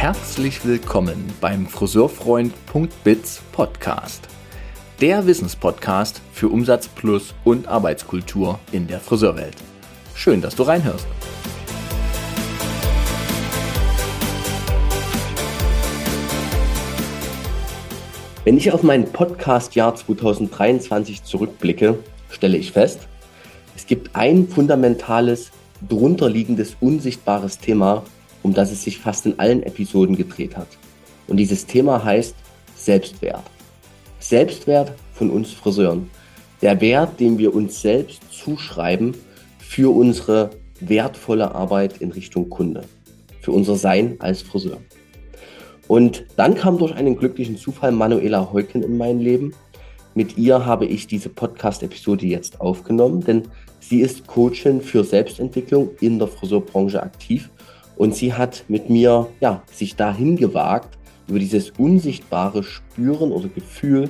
herzlich willkommen beim Friseurfreund.biz Podcast. Der Wissenspodcast für Umsatz plus und Arbeitskultur in der Friseurwelt. Schön, dass du reinhörst. Wenn ich auf mein Podcast-Jahr 2023 zurückblicke, stelle ich fest, es gibt ein fundamentales, drunterliegendes, unsichtbares Thema, um das es sich fast in allen Episoden gedreht hat. Und dieses Thema heißt Selbstwert. Selbstwert von uns Friseuren. Der Wert, den wir uns selbst zuschreiben für unsere wertvolle Arbeit in Richtung Kunde. Für unser Sein als Friseur. Und dann kam durch einen glücklichen Zufall Manuela Heuken in mein Leben. Mit ihr habe ich diese Podcast-Episode jetzt aufgenommen, denn sie ist Coachin für Selbstentwicklung in der Friseurbranche aktiv und sie hat mit mir ja, sich dahin gewagt, über dieses unsichtbare Spüren oder Gefühl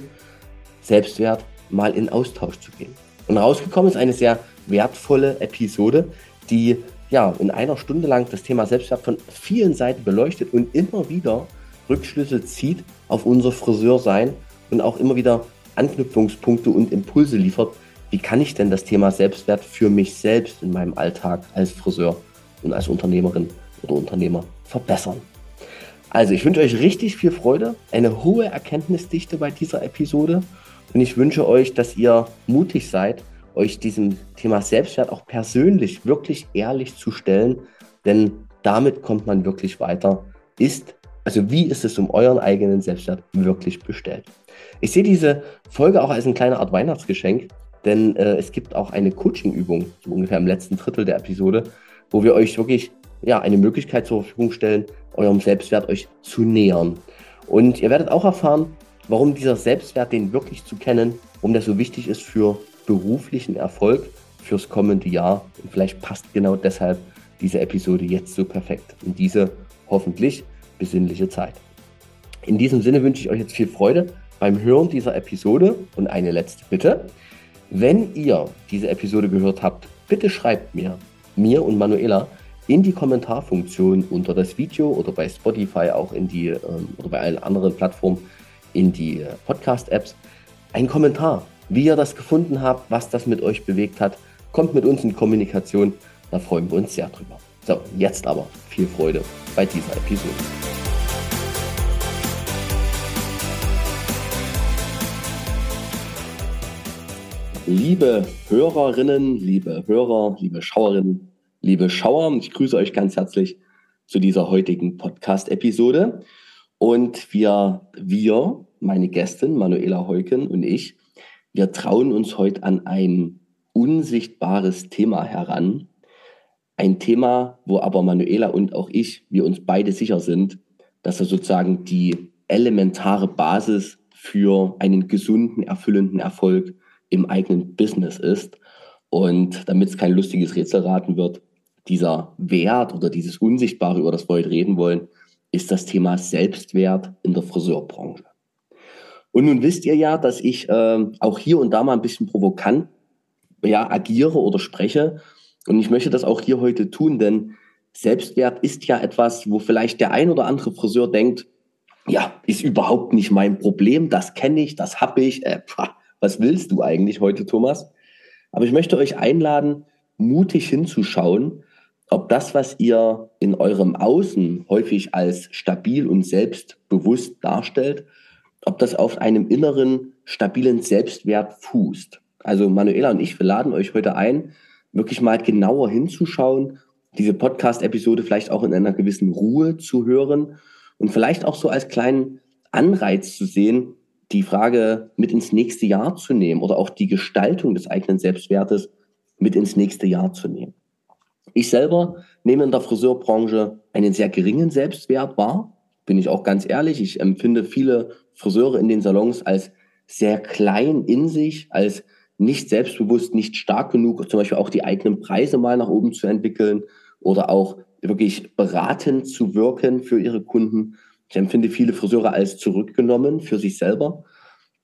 Selbstwert mal in Austausch zu gehen. Und rausgekommen ist eine sehr wertvolle Episode, die ja in einer Stunde lang das Thema Selbstwert von vielen Seiten beleuchtet und immer wieder Rückschlüsse zieht auf unser Friseursein und auch immer wieder Anknüpfungspunkte und Impulse liefert. Wie kann ich denn das Thema Selbstwert für mich selbst in meinem Alltag als Friseur und als Unternehmerin oder Unternehmer verbessern. Also ich wünsche euch richtig viel Freude, eine hohe Erkenntnisdichte bei dieser Episode und ich wünsche euch, dass ihr mutig seid, euch diesem Thema Selbstwert auch persönlich wirklich ehrlich zu stellen, denn damit kommt man wirklich weiter. Ist, also wie ist es um euren eigenen Selbstwert wirklich bestellt? Ich sehe diese Folge auch als eine kleine Art Weihnachtsgeschenk, denn äh, es gibt auch eine Coaching-Übung, so ungefähr im letzten Drittel der Episode, wo wir euch wirklich ja, eine Möglichkeit zur Verfügung stellen, eurem Selbstwert euch zu nähern. Und ihr werdet auch erfahren, warum dieser Selbstwert, den wirklich zu kennen, warum der so wichtig ist für beruflichen Erfolg fürs kommende Jahr. Und vielleicht passt genau deshalb diese Episode jetzt so perfekt in diese hoffentlich besinnliche Zeit. In diesem Sinne wünsche ich euch jetzt viel Freude beim Hören dieser Episode und eine letzte Bitte. Wenn ihr diese Episode gehört habt, bitte schreibt mir, mir und Manuela, in die Kommentarfunktion unter das Video oder bei Spotify auch in die ähm, oder bei allen anderen Plattformen in die äh, Podcast-Apps einen Kommentar, wie ihr das gefunden habt, was das mit euch bewegt hat. Kommt mit uns in Kommunikation, da freuen wir uns sehr drüber. So, jetzt aber viel Freude bei dieser Episode. Liebe Hörerinnen, liebe Hörer, liebe Schauerinnen, liebe Schauer. Ich grüße euch ganz herzlich zu dieser heutigen Podcast-Episode. Und wir, wir, meine Gästin Manuela Heuken und ich, wir trauen uns heute an ein unsichtbares Thema heran. Ein Thema, wo aber Manuela und auch ich, wir uns beide sicher sind, dass er sozusagen die elementare Basis für einen gesunden, erfüllenden Erfolg im eigenen Business ist. Und damit es kein lustiges Rätselraten wird, dieser Wert oder dieses Unsichtbare, über das wir heute reden wollen, ist das Thema Selbstwert in der Friseurbranche. Und nun wisst ihr ja, dass ich äh, auch hier und da mal ein bisschen provokant ja, agiere oder spreche. Und ich möchte das auch hier heute tun, denn Selbstwert ist ja etwas, wo vielleicht der ein oder andere Friseur denkt, ja, ist überhaupt nicht mein Problem, das kenne ich, das habe ich. Äh, was willst du eigentlich heute, Thomas? Aber ich möchte euch einladen, mutig hinzuschauen ob das, was ihr in eurem Außen häufig als stabil und selbstbewusst darstellt, ob das auf einem inneren, stabilen Selbstwert fußt. Also Manuela und ich, wir laden euch heute ein, wirklich mal genauer hinzuschauen, diese Podcast-Episode vielleicht auch in einer gewissen Ruhe zu hören und vielleicht auch so als kleinen Anreiz zu sehen, die Frage mit ins nächste Jahr zu nehmen oder auch die Gestaltung des eigenen Selbstwertes mit ins nächste Jahr zu nehmen. Ich selber nehme in der Friseurbranche einen sehr geringen Selbstwert wahr, bin ich auch ganz ehrlich. Ich empfinde viele Friseure in den Salons als sehr klein in sich, als nicht selbstbewusst, nicht stark genug, zum Beispiel auch die eigenen Preise mal nach oben zu entwickeln oder auch wirklich beratend zu wirken für ihre Kunden. Ich empfinde viele Friseure als zurückgenommen für sich selber.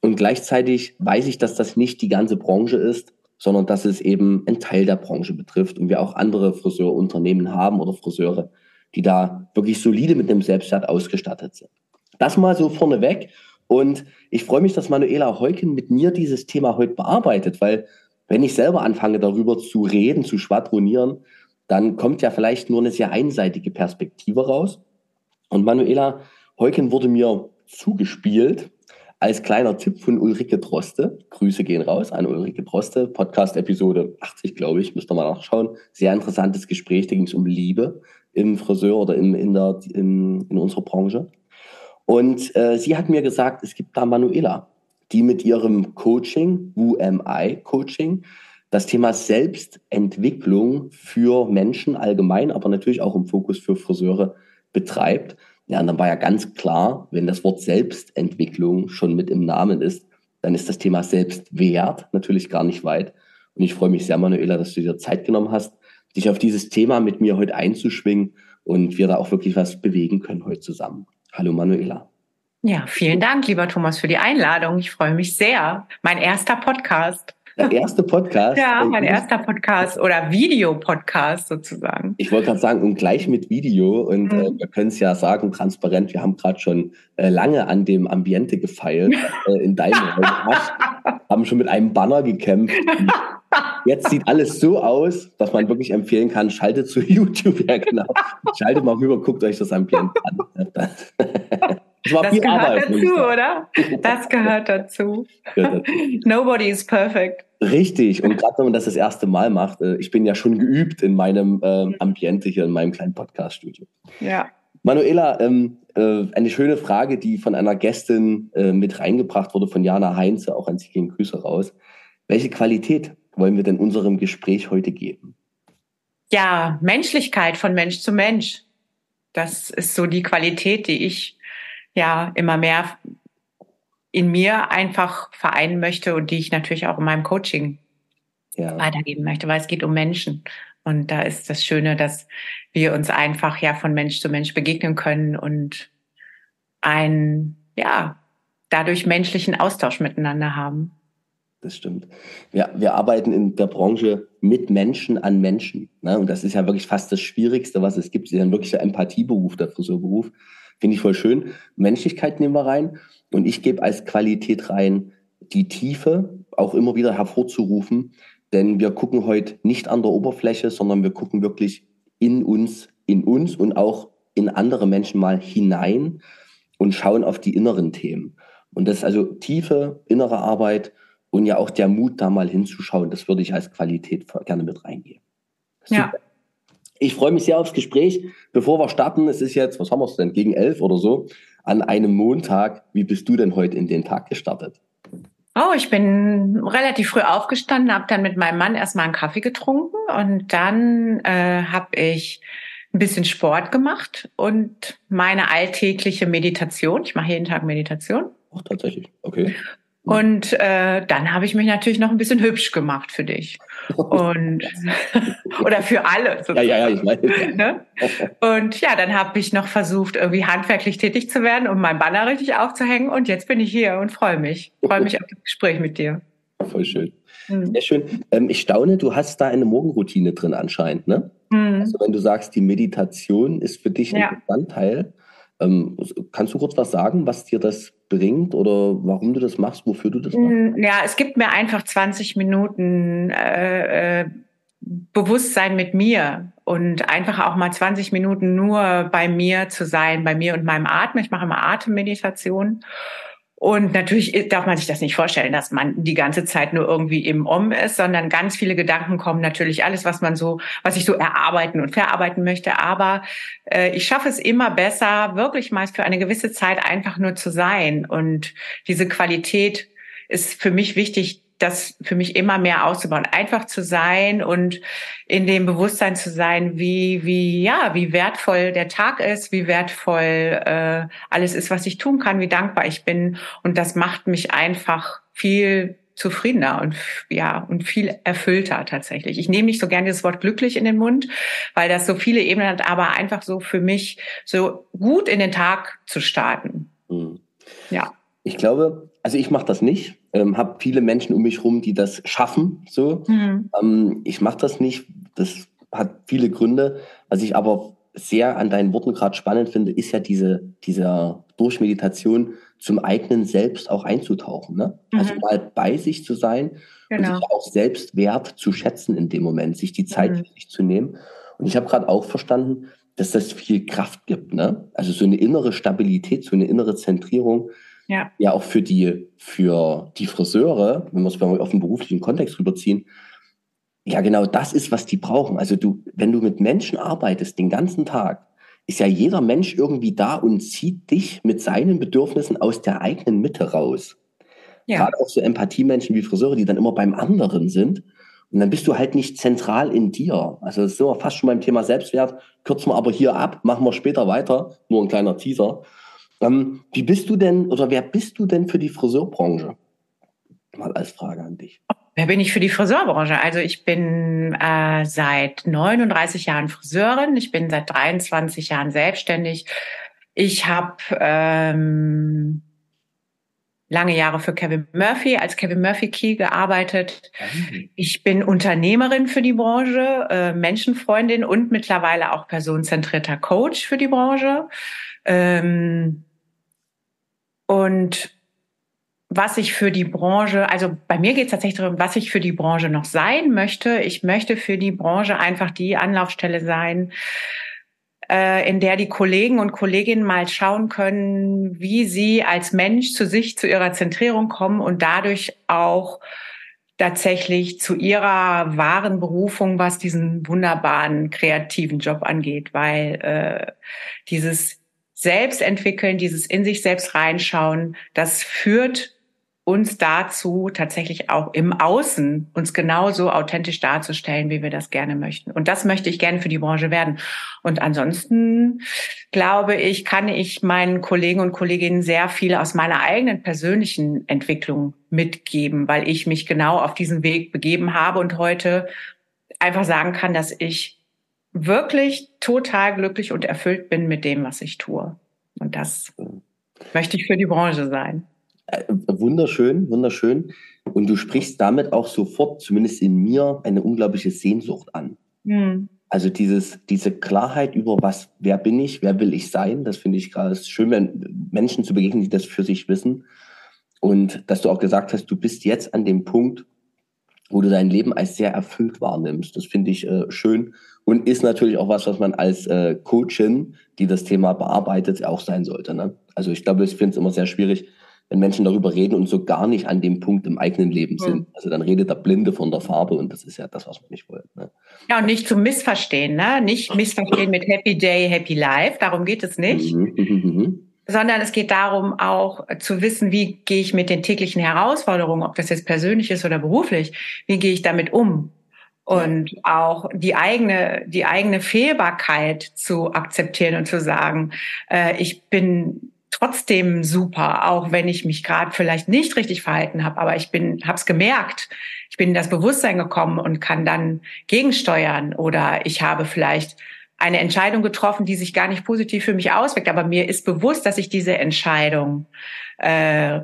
Und gleichzeitig weiß ich, dass das nicht die ganze Branche ist sondern dass es eben einen Teil der Branche betrifft und wir auch andere Friseurunternehmen haben oder Friseure, die da wirklich solide mit einem Selbstwert ausgestattet sind. Das mal so vorneweg. Und ich freue mich, dass Manuela Heuken mit mir dieses Thema heute bearbeitet, weil wenn ich selber anfange, darüber zu reden, zu schwadronieren, dann kommt ja vielleicht nur eine sehr einseitige Perspektive raus. Und Manuela Heuken wurde mir zugespielt als kleiner Tipp von Ulrike Droste. Grüße gehen raus an Ulrike Droste. Podcast Episode 80, glaube ich, müsst ihr mal nachschauen. Sehr interessantes Gespräch, da ging es um Liebe im Friseur oder im, in, der, in, in unserer Branche. Und äh, sie hat mir gesagt, es gibt da Manuela, die mit ihrem Coaching, Who Am I Coaching, das Thema Selbstentwicklung für Menschen allgemein, aber natürlich auch im Fokus für Friseure betreibt. Ja, und dann war ja ganz klar, wenn das Wort Selbstentwicklung schon mit im Namen ist, dann ist das Thema Selbstwert natürlich gar nicht weit. Und ich freue mich sehr, Manuela, dass du dir Zeit genommen hast, dich auf dieses Thema mit mir heute einzuschwingen und wir da auch wirklich was bewegen können heute zusammen. Hallo Manuela. Ja, vielen Dank, lieber Thomas, für die Einladung. Ich freue mich sehr. Mein erster Podcast. Der erste Podcast? ja, mein erster Podcast oder Videopodcast sozusagen. Ich wollte gerade sagen, und gleich mit Video. Und mhm. äh, wir können es ja sagen, transparent, wir haben gerade schon äh, lange an dem Ambiente gefeilt äh, in deinem haben schon mit einem Banner gekämpft. Jetzt sieht alles so aus, dass man wirklich empfehlen kann, schaltet zu YouTube, ja genau. Schaltet mal rüber, guckt euch das Ambiente an. Das, gehört Arbeit, dazu, oder? Das gehört dazu. Nobody is perfect. Richtig. Und gerade wenn man das das erste Mal macht, äh, ich bin ja schon geübt in meinem äh, Ambiente hier in meinem kleinen Podcast-Studio. Ja. Manuela, ähm, äh, eine schöne Frage, die von einer Gästin äh, mit reingebracht wurde, von Jana Heinze, auch an Sie gehen Grüße raus. Welche Qualität wollen wir denn unserem Gespräch heute geben? Ja, Menschlichkeit von Mensch zu Mensch. Das ist so die Qualität, die ich ja immer mehr in mir einfach vereinen möchte und die ich natürlich auch in meinem Coaching ja. weitergeben möchte, weil es geht um Menschen. Und da ist das Schöne, dass wir uns einfach ja von Mensch zu Mensch begegnen können und einen, ja, dadurch menschlichen Austausch miteinander haben. Das stimmt. Wir, wir arbeiten in der Branche mit Menschen an Menschen. Ne? Und das ist ja wirklich fast das Schwierigste, was es gibt. Es ist ja wirklich der Empathieberuf, der Friseurberuf. Finde ich voll schön. Menschlichkeit nehmen wir rein. Und ich gebe als Qualität rein, die Tiefe auch immer wieder hervorzurufen. Denn wir gucken heute nicht an der Oberfläche, sondern wir gucken wirklich in uns, in uns und auch in andere Menschen mal hinein und schauen auf die inneren Themen. Und das ist also tiefe innere Arbeit und ja auch der Mut, da mal hinzuschauen. Das würde ich als Qualität gerne mit reingehen. Super. Ja. Ich freue mich sehr aufs Gespräch. Bevor wir starten, es ist jetzt, was haben wir es denn, gegen elf oder so, an einem Montag. Wie bist du denn heute in den Tag gestartet? Oh, ich bin relativ früh aufgestanden, habe dann mit meinem Mann erstmal einen Kaffee getrunken und dann äh, habe ich ein bisschen Sport gemacht und meine alltägliche Meditation. Ich mache jeden Tag Meditation. Ach, tatsächlich. Okay. Und äh, dann habe ich mich natürlich noch ein bisschen hübsch gemacht für dich. Und oder für alle. Sozusagen. Ja, ja, ja, ich meine. Ne? Und ja, dann habe ich noch versucht, irgendwie handwerklich tätig zu werden, um mein Banner richtig aufzuhängen. Und jetzt bin ich hier und freue mich. Freue mich auf das Gespräch mit dir. Voll schön. Mhm. Sehr schön. Ähm, ich staune, du hast da eine Morgenroutine drin anscheinend, ne? Mhm. Also wenn du sagst, die Meditation ist für dich ein ja. Bestandteil, ähm, kannst du kurz was sagen, was dir das bringt oder warum du das machst, wofür du das machst? Ja, es gibt mir einfach 20 Minuten äh, äh, Bewusstsein mit mir und einfach auch mal 20 Minuten nur bei mir zu sein, bei mir und meinem Atmen. Ich mache immer Atemmeditation und natürlich darf man sich das nicht vorstellen, dass man die ganze Zeit nur irgendwie im Om ist, sondern ganz viele Gedanken kommen. Natürlich alles, was man so, was ich so erarbeiten und verarbeiten möchte. Aber äh, ich schaffe es immer besser, wirklich meist für eine gewisse Zeit einfach nur zu sein. Und diese Qualität ist für mich wichtig, das für mich immer mehr auszubauen, einfach zu sein und in dem Bewusstsein zu sein, wie wie ja, wie wertvoll der Tag ist, wie wertvoll äh, alles ist, was ich tun kann, wie dankbar ich bin und das macht mich einfach viel zufriedener und ja und viel erfüllter tatsächlich. Ich nehme nicht so gerne das Wort glücklich in den Mund, weil das so viele Ebenen hat, aber einfach so für mich so gut in den Tag zu starten. Mhm. Ja. Ich glaube, also ich mache das nicht. Ähm, habe viele Menschen um mich rum, die das schaffen. So, mhm. ähm, ich mache das nicht. Das hat viele Gründe. Was ich aber sehr an deinen Worten gerade spannend finde, ist ja diese, dieser durch Meditation zum eigenen Selbst auch einzutauchen. Ne? Also mhm. Also mal bei sich zu sein genau. und sich auch selbst wert zu schätzen in dem Moment, sich die Zeit mhm. für sich zu nehmen. Und ich habe gerade auch verstanden, dass das viel Kraft gibt. Ne? Also so eine innere Stabilität, so eine innere Zentrierung. Ja. ja, auch für die, für die Friseure, wenn wir es auf den beruflichen Kontext rüberziehen, ja, genau das ist, was die brauchen. Also du, wenn du mit Menschen arbeitest den ganzen Tag, ist ja jeder Mensch irgendwie da und zieht dich mit seinen Bedürfnissen aus der eigenen Mitte raus. Ja. Gerade auch so Empathiemenschen wie Friseure, die dann immer beim anderen sind. Und dann bist du halt nicht zentral in dir. Also das sind wir fast schon beim Thema Selbstwert. Kürzen wir aber hier ab, machen wir später weiter. Nur ein kleiner Teaser. Ähm, wie bist du denn oder wer bist du denn für die Friseurbranche? Mal als Frage an dich. Wer bin ich für die Friseurbranche? Also ich bin äh, seit 39 Jahren Friseurin. Ich bin seit 23 Jahren selbstständig. Ich habe ähm, lange Jahre für Kevin Murphy als Kevin Murphy Key gearbeitet. Ich bin Unternehmerin für die Branche, äh, Menschenfreundin und mittlerweile auch personenzentrierter Coach für die Branche. Ähm, und was ich für die Branche, also bei mir geht es tatsächlich darum, was ich für die Branche noch sein möchte. Ich möchte für die Branche einfach die Anlaufstelle sein, äh, in der die Kollegen und Kolleginnen mal schauen können, wie sie als Mensch zu sich, zu ihrer Zentrierung kommen und dadurch auch tatsächlich zu ihrer wahren Berufung, was diesen wunderbaren kreativen Job angeht, weil äh, dieses Selbstentwickeln, dieses in sich selbst reinschauen, das führt uns dazu, tatsächlich auch im Außen uns genauso authentisch darzustellen, wie wir das gerne möchten. Und das möchte ich gerne für die Branche werden. Und ansonsten glaube ich, kann ich meinen Kollegen und Kolleginnen sehr viel aus meiner eigenen persönlichen Entwicklung mitgeben, weil ich mich genau auf diesen Weg begeben habe und heute einfach sagen kann, dass ich wirklich total glücklich und erfüllt bin mit dem, was ich tue. Und das möchte ich für die Branche sein. Äh, wunderschön, wunderschön. Und du sprichst damit auch sofort, zumindest in mir, eine unglaubliche Sehnsucht an. Mhm. Also dieses, diese Klarheit über was, wer bin ich, wer will ich sein, das finde ich gerade schön, wenn Menschen zu begegnen, die das für sich wissen. Und dass du auch gesagt hast, du bist jetzt an dem Punkt, wo du dein Leben als sehr erfüllt wahrnimmst. Das finde ich äh, schön und ist natürlich auch was, was man als äh, Coachin, die das Thema bearbeitet, auch sein sollte. Ne? Also ich glaube, ich finde es immer sehr schwierig, wenn Menschen darüber reden und so gar nicht an dem Punkt im eigenen Leben sind. Mhm. Also dann redet der Blinde von der Farbe und das ist ja das, was man nicht wollen. Ne? Ja, und nicht zu missverstehen, ne? Nicht missverstehen mit Happy Day, Happy Life, darum geht es nicht. Mhm. Mhm. mhm, mhm. Sondern es geht darum, auch zu wissen, wie gehe ich mit den täglichen Herausforderungen, ob das jetzt persönlich ist oder beruflich, wie gehe ich damit um? und auch die eigene die eigene Fehlbarkeit zu akzeptieren und zu sagen, äh, ich bin trotzdem super, auch wenn ich mich gerade vielleicht nicht richtig verhalten habe, aber ich bin, habe es gemerkt, ich bin in das Bewusstsein gekommen und kann dann gegensteuern oder ich habe vielleicht eine Entscheidung getroffen, die sich gar nicht positiv für mich auswirkt, aber mir ist bewusst, dass ich diese Entscheidung äh,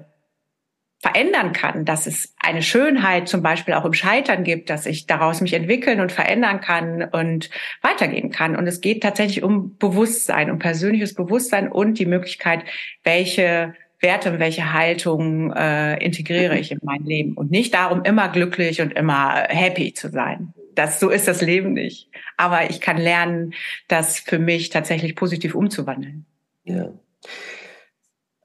verändern kann, dass es eine Schönheit zum Beispiel auch im Scheitern gibt, dass ich daraus mich entwickeln und verändern kann und weitergehen kann. Und es geht tatsächlich um Bewusstsein, um persönliches Bewusstsein und die Möglichkeit, welche Werte und welche Haltung äh, integriere ich in mein Leben und nicht darum, immer glücklich und immer happy zu sein. Das so ist das Leben nicht. Aber ich kann lernen, das für mich tatsächlich positiv umzuwandeln. Ja.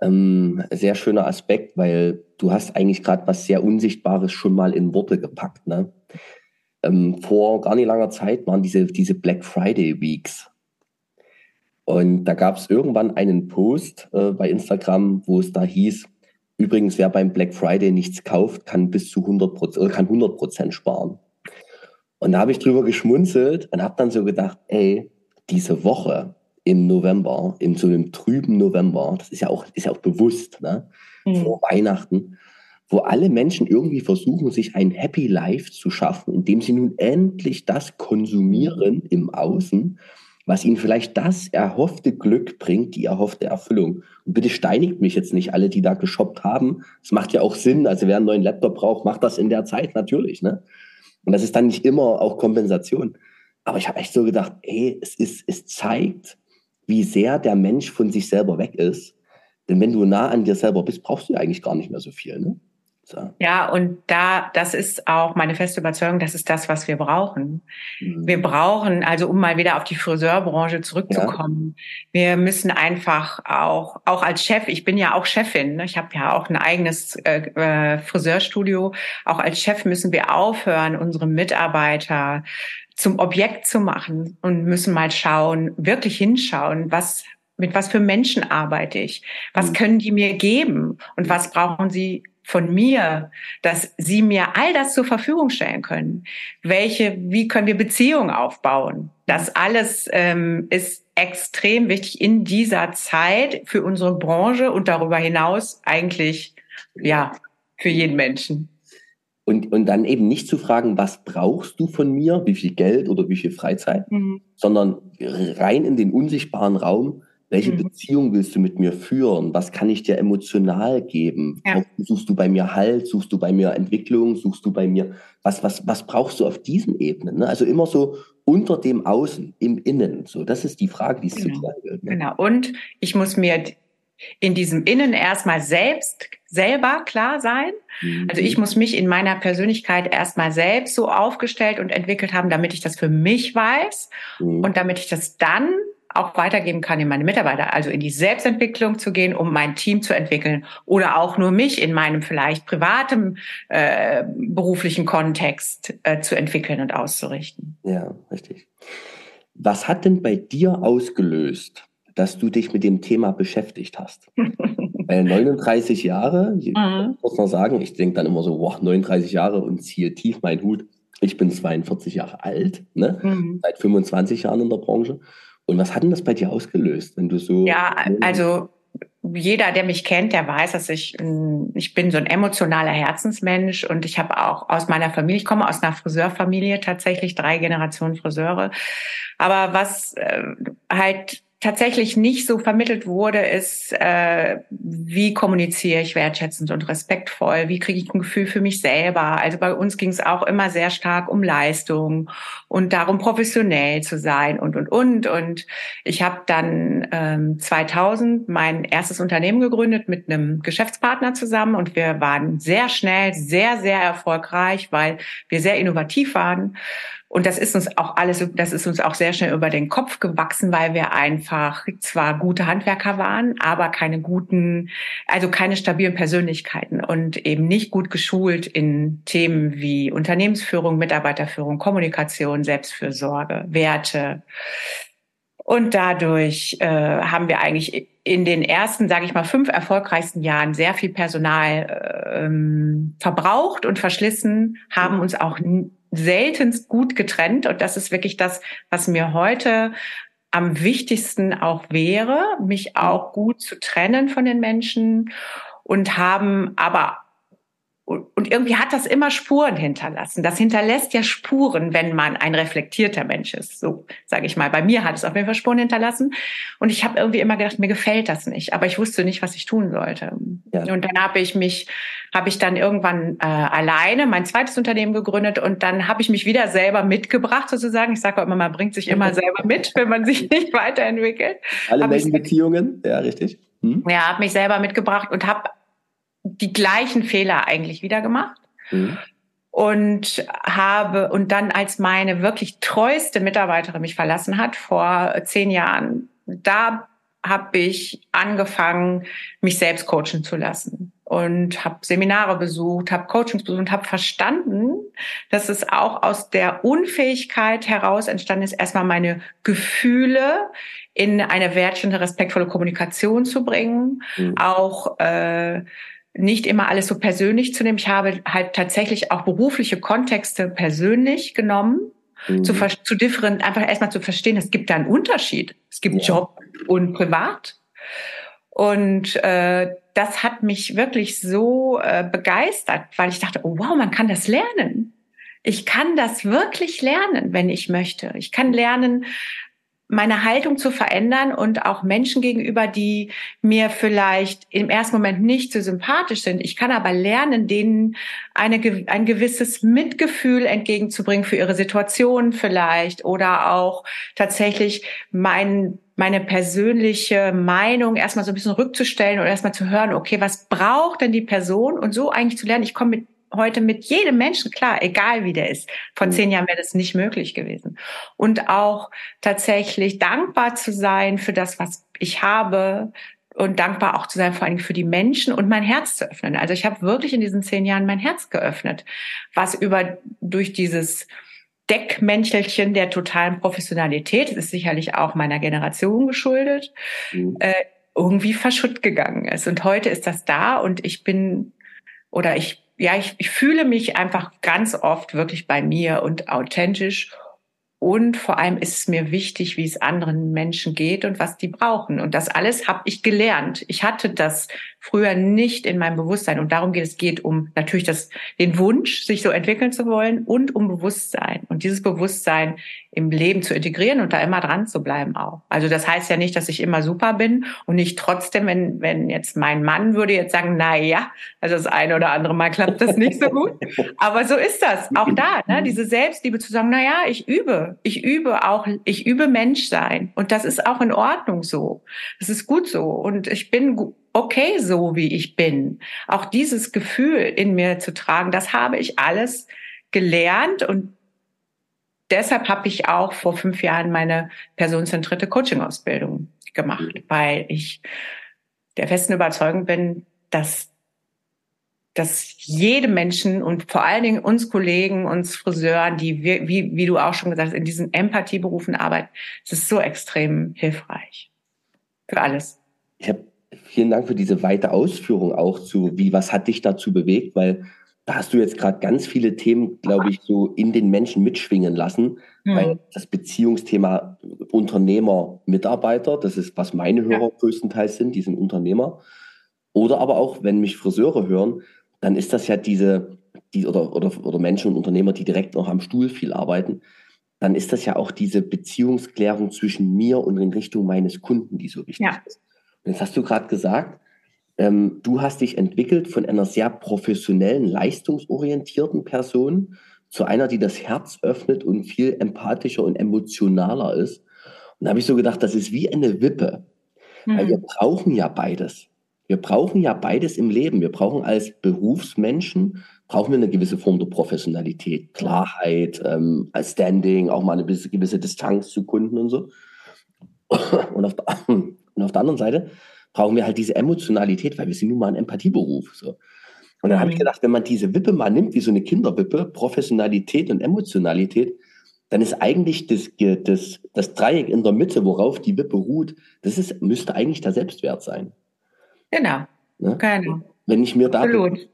Ähm, sehr schöner Aspekt, weil du hast eigentlich gerade was sehr Unsichtbares schon mal in Worte gepackt. Ne? Ähm, vor gar nicht langer Zeit waren diese, diese Black Friday Weeks. Und da gab es irgendwann einen Post äh, bei Instagram, wo es da hieß, übrigens, wer beim Black Friday nichts kauft, kann bis zu 100 Prozent, kann 100 Prozent sparen. Und da habe ich drüber geschmunzelt und habe dann so gedacht, ey, diese Woche, im November, in so einem trüben November, das ist ja auch, ist ja auch bewusst, ne? Mhm. vor Weihnachten, wo alle Menschen irgendwie versuchen, sich ein Happy Life zu schaffen, indem sie nun endlich das konsumieren im Außen, was ihnen vielleicht das erhoffte Glück bringt, die erhoffte Erfüllung. Und bitte steinigt mich jetzt nicht alle, die da geshoppt haben. Es macht ja auch Sinn. Also wer einen neuen Laptop braucht, macht das in der Zeit natürlich. Ne? Und das ist dann nicht immer auch Kompensation. Aber ich habe echt so gedacht, ey, es ist, es zeigt, wie sehr der Mensch von sich selber weg ist. Denn wenn du nah an dir selber bist, brauchst du ja eigentlich gar nicht mehr so viel. Ne? So. Ja, und da, das ist auch meine feste Überzeugung, das ist das, was wir brauchen. Mhm. Wir brauchen, also um mal wieder auf die Friseurbranche zurückzukommen, ja. wir müssen einfach auch, auch als Chef, ich bin ja auch Chefin, ne? ich habe ja auch ein eigenes äh, äh, Friseurstudio, auch als Chef müssen wir aufhören, unsere Mitarbeiter zum Objekt zu machen und müssen mal schauen, wirklich hinschauen, was mit was für Menschen arbeite ich? Was mhm. können die mir geben? Und was brauchen sie von mir, dass sie mir all das zur Verfügung stellen können. Welche, wie können wir Beziehungen aufbauen? Das alles ähm, ist extrem wichtig in dieser Zeit für unsere Branche und darüber hinaus eigentlich, ja, für jeden Menschen. Und, und dann eben nicht zu fragen, was brauchst du von mir, wie viel Geld oder wie viel Freizeit, mhm. sondern rein in den unsichtbaren Raum, welche mhm. Beziehung willst du mit mir führen? Was kann ich dir emotional geben? Ja. Suchst du bei mir Halt? Suchst du bei mir Entwicklung? Suchst du bei mir, was, was, was brauchst du auf diesen Ebenen? Ne? Also immer so unter dem Außen, im Innen. So, das ist die Frage, die es genau. zu klären gilt. Ne? Genau. Und ich muss mir in diesem Innen erstmal selbst selber klar sein. Mhm. Also ich muss mich in meiner Persönlichkeit erstmal selbst so aufgestellt und entwickelt haben, damit ich das für mich weiß mhm. und damit ich das dann auch weitergeben kann in meine Mitarbeiter, also in die Selbstentwicklung zu gehen, um mein Team zu entwickeln oder auch nur mich in meinem vielleicht privaten äh, beruflichen Kontext äh, zu entwickeln und auszurichten. Ja, richtig. Was hat denn bei dir ausgelöst, dass du dich mit dem Thema beschäftigt hast? Weil 39 Jahre, ich mhm. muss noch sagen, ich denke dann immer so, boah, 39 Jahre und ziehe tief meinen Hut. Ich bin 42 Jahre alt, ne? Mhm. seit 25 Jahren in der Branche und was hat denn das bei dir ausgelöst, wenn du so? Ja, also jeder, der mich kennt, der weiß, dass ich ich bin so ein emotionaler Herzensmensch und ich habe auch aus meiner Familie, ich komme aus einer Friseurfamilie tatsächlich drei Generationen Friseure. Aber was äh, halt tatsächlich nicht so vermittelt wurde, ist, äh, wie kommuniziere ich wertschätzend und respektvoll, wie kriege ich ein Gefühl für mich selber. Also bei uns ging es auch immer sehr stark um Leistung und darum, professionell zu sein und, und, und. Und ich habe dann ähm, 2000 mein erstes Unternehmen gegründet mit einem Geschäftspartner zusammen und wir waren sehr schnell, sehr, sehr erfolgreich, weil wir sehr innovativ waren. Und das ist uns auch alles, das ist uns auch sehr schnell über den Kopf gewachsen, weil wir einfach zwar gute Handwerker waren, aber keine guten, also keine stabilen Persönlichkeiten und eben nicht gut geschult in Themen wie Unternehmensführung, Mitarbeiterführung, Kommunikation, Selbstfürsorge, Werte. Und dadurch äh, haben wir eigentlich in den ersten, sage ich mal, fünf erfolgreichsten Jahren sehr viel Personal ähm, verbraucht und verschlissen, haben uns auch seltenst gut getrennt. Und das ist wirklich das, was mir heute am wichtigsten auch wäre, mich auch gut zu trennen von den Menschen und haben aber und irgendwie hat das immer Spuren hinterlassen. Das hinterlässt ja Spuren, wenn man ein reflektierter Mensch ist. So sage ich mal. Bei mir hat es auf jeden Fall Spuren hinterlassen. Und ich habe irgendwie immer gedacht, mir gefällt das nicht. Aber ich wusste nicht, was ich tun sollte. Ja. Und dann habe ich mich, habe ich dann irgendwann äh, alleine mein zweites Unternehmen gegründet und dann habe ich mich wieder selber mitgebracht sozusagen. Ich sage immer, man bringt sich immer selber mit, wenn man sich nicht weiterentwickelt. Alle Beziehungen, ja richtig. Hm? Ja, habe mich selber mitgebracht und habe die gleichen Fehler eigentlich wieder gemacht. Mhm. Und habe, und dann als meine wirklich treueste Mitarbeiterin mich verlassen hat, vor zehn Jahren, da habe ich angefangen, mich selbst coachen zu lassen und habe Seminare besucht, habe Coachings besucht und habe verstanden, dass es auch aus der Unfähigkeit heraus entstanden ist, erstmal meine Gefühle in eine wertschätzende, respektvolle Kommunikation zu bringen, mhm. auch äh, nicht immer alles so persönlich zu nehmen. Ich habe halt tatsächlich auch berufliche Kontexte persönlich genommen, mhm. zu, zu different, einfach erstmal zu verstehen, es gibt da einen Unterschied. Es gibt ja. Job und Privat. Und äh, das hat mich wirklich so äh, begeistert, weil ich dachte, oh wow, man kann das lernen. Ich kann das wirklich lernen, wenn ich möchte. Ich kann lernen, meine Haltung zu verändern und auch Menschen gegenüber, die mir vielleicht im ersten Moment nicht so sympathisch sind. Ich kann aber lernen, denen eine, ein gewisses Mitgefühl entgegenzubringen für ihre Situation vielleicht oder auch tatsächlich mein, meine persönliche Meinung erstmal so ein bisschen rückzustellen und erstmal zu hören, okay, was braucht denn die Person und so eigentlich zu lernen, ich komme mit heute mit jedem Menschen klar, egal wie der ist. Vor mhm. zehn Jahren wäre das nicht möglich gewesen. Und auch tatsächlich dankbar zu sein für das, was ich habe, und dankbar auch zu sein, vor allem für die Menschen und mein Herz zu öffnen. Also ich habe wirklich in diesen zehn Jahren mein Herz geöffnet, was über durch dieses Deckmänchelchen der totalen Professionalität, das ist sicherlich auch meiner Generation geschuldet, mhm. äh, irgendwie verschütt gegangen ist. Und heute ist das da und ich bin oder ich ja, ich, ich fühle mich einfach ganz oft wirklich bei mir und authentisch und vor allem ist es mir wichtig, wie es anderen Menschen geht und was die brauchen. Und das alles habe ich gelernt. Ich hatte das früher nicht in meinem Bewusstsein. Und darum geht es geht um natürlich das, den Wunsch, sich so entwickeln zu wollen und um Bewusstsein. Und dieses Bewusstsein im Leben zu integrieren und da immer dran zu bleiben auch. Also das heißt ja nicht, dass ich immer super bin und nicht trotzdem, wenn, wenn jetzt mein Mann würde jetzt sagen, na ja, also das eine oder andere Mal klappt das nicht so gut. Aber so ist das. Auch da, ne, diese Selbstliebe zu sagen, na ja, ich übe ich übe auch, ich übe Menschsein. Und das ist auch in Ordnung so. Das ist gut so. Und ich bin okay so, wie ich bin. Auch dieses Gefühl in mir zu tragen, das habe ich alles gelernt und deshalb habe ich auch vor fünf Jahren meine personenzentrierte Coaching-Ausbildung gemacht, weil ich der festen Überzeugung bin, dass dass jedem Menschen und vor allen Dingen uns Kollegen, uns Friseuren, die wir, wie, wie du auch schon gesagt hast, in diesen Empathieberufen arbeiten, es ist so extrem hilfreich. Für alles. Ich habe vielen Dank für diese weite Ausführung auch zu, wie, was hat dich dazu bewegt, weil da hast du jetzt gerade ganz viele Themen, glaube ich, so in den Menschen mitschwingen lassen, mhm. weil das Beziehungsthema Unternehmer, Mitarbeiter, das ist, was meine Hörer ja. größtenteils sind, die sind Unternehmer. Oder aber auch, wenn mich Friseure hören, dann ist das ja diese, die, oder, oder, oder Menschen und Unternehmer, die direkt noch am Stuhl viel arbeiten, dann ist das ja auch diese Beziehungsklärung zwischen mir und in Richtung meines Kunden, die so wichtig ja. ist. Jetzt hast du gerade gesagt, ähm, du hast dich entwickelt von einer sehr professionellen, leistungsorientierten Person zu einer, die das Herz öffnet und viel empathischer und emotionaler ist. Und da habe ich so gedacht, das ist wie eine Wippe. Mhm. Weil wir brauchen ja beides. Wir brauchen ja beides im Leben. Wir brauchen als Berufsmenschen, brauchen wir eine gewisse Form der Professionalität, Klarheit, ähm, als Standing, auch mal eine gewisse Distanz zu Kunden und so. Und auf, der, und auf der anderen Seite brauchen wir halt diese Emotionalität, weil wir sind nun mal ein Empathieberuf. So. Und dann habe ich mhm. gedacht, wenn man diese Wippe mal nimmt, wie so eine Kinderwippe, Professionalität und Emotionalität, dann ist eigentlich das, das, das Dreieck in der Mitte, worauf die Wippe ruht, das ist, müsste eigentlich der Selbstwert sein. Genau. Ne? genau. Wenn ich mir da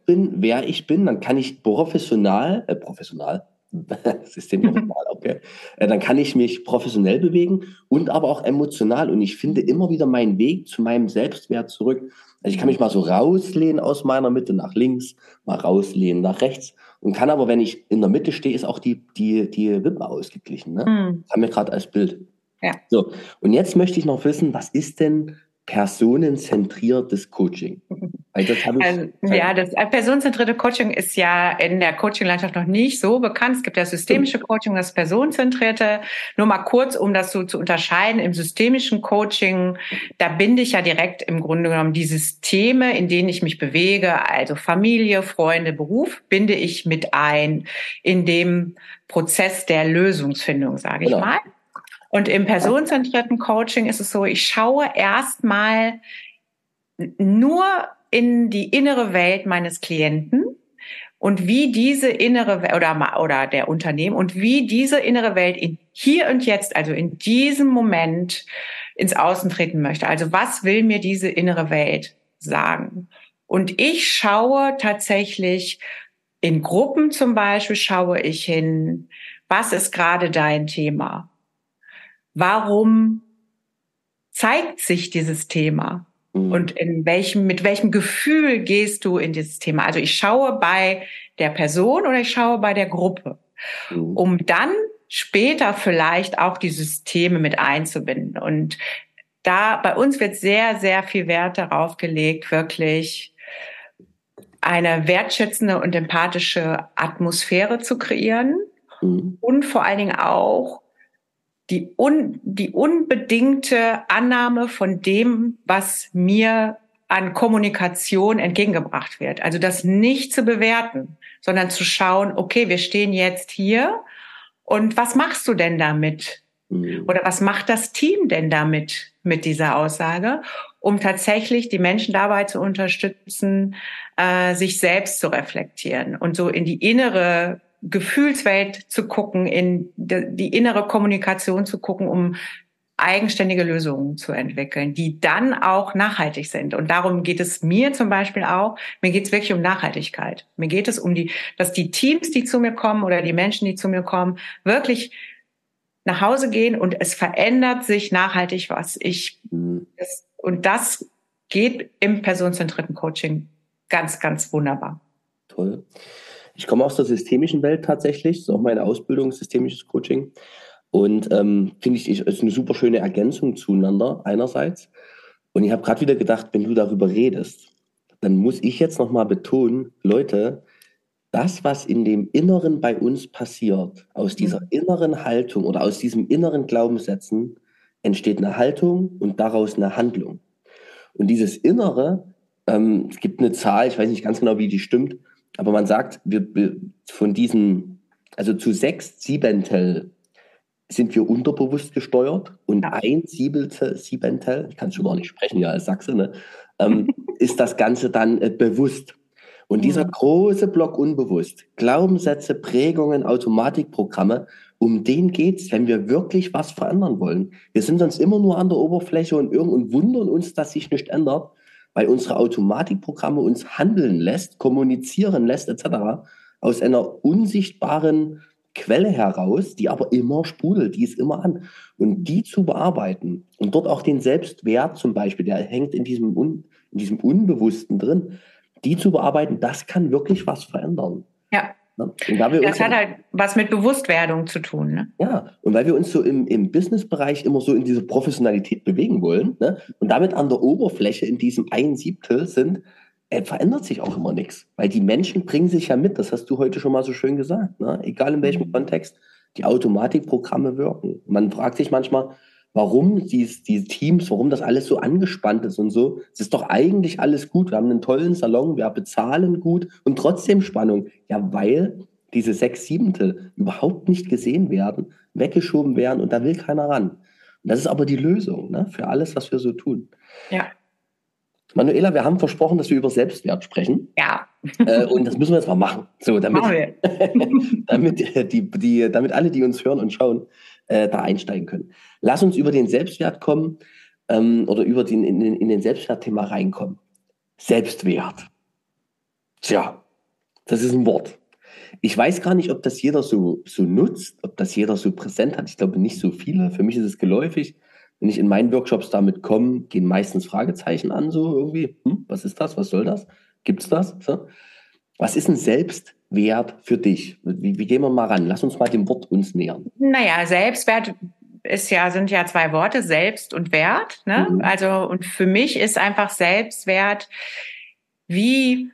bin, wer ich bin, dann kann ich professional, äh, professional, Professional, okay, äh, dann kann ich mich professionell bewegen und aber auch emotional. Und ich finde immer wieder meinen Weg zu meinem Selbstwert zurück. Also ich kann mich mal so rauslehnen aus meiner Mitte nach links, mal rauslehnen nach rechts und kann aber, wenn ich in der Mitte stehe, ist auch die, die, die Wippe ausgeglichen. Ne? Mhm. Das haben wir gerade als Bild. Ja. So, und jetzt möchte ich noch wissen, was ist denn personenzentriertes Coaching? Also, ja, das äh, personenzentrierte Coaching ist ja in der Coaching-Landschaft noch nicht so bekannt. Es gibt ja systemische Coaching, das personenzentrierte. Nur mal kurz, um das so zu unterscheiden. Im systemischen Coaching, da binde ich ja direkt im Grunde genommen die Systeme, in denen ich mich bewege, also Familie, Freunde, Beruf, binde ich mit ein in dem Prozess der Lösungsfindung, sage ich genau. mal. Und im personenzentrierten Coaching ist es so, ich schaue erstmal nur in die innere Welt meines Klienten und wie diese innere oder oder der Unternehmen und wie diese innere Welt in hier und jetzt, also in diesem Moment ins Außen treten möchte. Also was will mir diese innere Welt sagen? Und ich schaue tatsächlich in Gruppen zum Beispiel schaue ich hin, was ist gerade dein Thema? Warum zeigt sich dieses Thema? Mhm. Und in welchem, mit welchem Gefühl gehst du in dieses Thema? Also ich schaue bei der Person oder ich schaue bei der Gruppe, mhm. um dann später vielleicht auch die Systeme mit einzubinden. Und da bei uns wird sehr, sehr viel Wert darauf gelegt, wirklich eine wertschätzende und empathische Atmosphäre zu kreieren mhm. und vor allen Dingen auch die, un, die unbedingte Annahme von dem, was mir an Kommunikation entgegengebracht wird. Also das nicht zu bewerten, sondern zu schauen, okay, wir stehen jetzt hier und was machst du denn damit? Mhm. Oder was macht das Team denn damit, mit dieser Aussage, um tatsächlich die Menschen dabei zu unterstützen, äh, sich selbst zu reflektieren und so in die innere Gefühlswelt zu gucken, in die innere Kommunikation zu gucken, um eigenständige Lösungen zu entwickeln, die dann auch nachhaltig sind. Und darum geht es mir zum Beispiel auch. Mir geht es wirklich um Nachhaltigkeit. Mir geht es um die, dass die Teams, die zu mir kommen oder die Menschen, die zu mir kommen, wirklich nach Hause gehen und es verändert sich nachhaltig was. Ich, das, und das geht im personenzentrierten Coaching ganz, ganz wunderbar. Toll. Ich komme aus der systemischen Welt tatsächlich, das ist auch meine Ausbildung, systemisches Coaching. Und ähm, finde ich, ist eine super schöne Ergänzung zueinander einerseits. Und ich habe gerade wieder gedacht, wenn du darüber redest, dann muss ich jetzt nochmal betonen, Leute, das, was in dem Inneren bei uns passiert, aus dieser mhm. inneren Haltung oder aus diesem inneren Glaubenssätzen, entsteht eine Haltung und daraus eine Handlung. Und dieses Innere, ähm, es gibt eine Zahl, ich weiß nicht ganz genau, wie die stimmt, aber man sagt, wir, wir von diesen, also zu sechs Siebentel sind wir unterbewusst gesteuert und ein Siebentel, Siebentel ich kann es schon gar nicht sprechen, ja, als Sachse, ne, ähm, ist das Ganze dann äh, bewusst. Und dieser große Block unbewusst, Glaubenssätze, Prägungen, Automatikprogramme, um den geht's, wenn wir wirklich was verändern wollen. Wir sind sonst immer nur an der Oberfläche und, und wundern uns, dass sich nichts ändert weil unsere Automatikprogramme uns handeln lässt, kommunizieren lässt, etc. aus einer unsichtbaren Quelle heraus, die aber immer sprudelt, die ist immer an. Und die zu bearbeiten und dort auch den Selbstwert zum Beispiel, der hängt in diesem, Un, in diesem Unbewussten drin, die zu bearbeiten, das kann wirklich was verändern. Ja. Ne? das hat halt was mit Bewusstwerdung zu tun. Ne? Ja, und weil wir uns so im, im Businessbereich immer so in diese Professionalität bewegen wollen ne? und damit an der Oberfläche in diesem ein Siebtel sind, äh, verändert sich auch immer nichts. Weil die Menschen bringen sich ja mit, das hast du heute schon mal so schön gesagt, ne? egal in welchem mhm. Kontext, die Automatikprogramme wirken. Man fragt sich manchmal, warum dies, die Teams, warum das alles so angespannt ist und so. Es ist doch eigentlich alles gut. Wir haben einen tollen Salon, wir bezahlen gut und trotzdem Spannung. Ja, weil diese sechs Siebente überhaupt nicht gesehen werden, weggeschoben werden und da will keiner ran. Und das ist aber die Lösung ne, für alles, was wir so tun. Ja. Manuela, wir haben versprochen, dass wir über Selbstwert sprechen. Ja. Äh, und das müssen wir jetzt mal machen. So, damit, damit, die, die, damit alle, die uns hören und schauen, äh, da einsteigen können. Lass uns über den Selbstwert kommen ähm, oder über den, in, in den Selbstwertthema reinkommen. Selbstwert. Tja, das ist ein Wort. Ich weiß gar nicht, ob das jeder so, so nutzt, ob das jeder so präsent hat. Ich glaube nicht so viele. Für mich ist es geläufig. Wenn ich in meinen Workshops damit komme, gehen meistens Fragezeichen an, so irgendwie. Hm, was ist das? Was soll das? Gibt's das? So. Was ist ein Selbstwert für dich? Wie, wie, gehen wir mal ran? Lass uns mal dem Wort uns nähern. Naja, Selbstwert ist ja, sind ja zwei Worte, Selbst und Wert. Ne? Mhm. Also, und für mich ist einfach Selbstwert, wie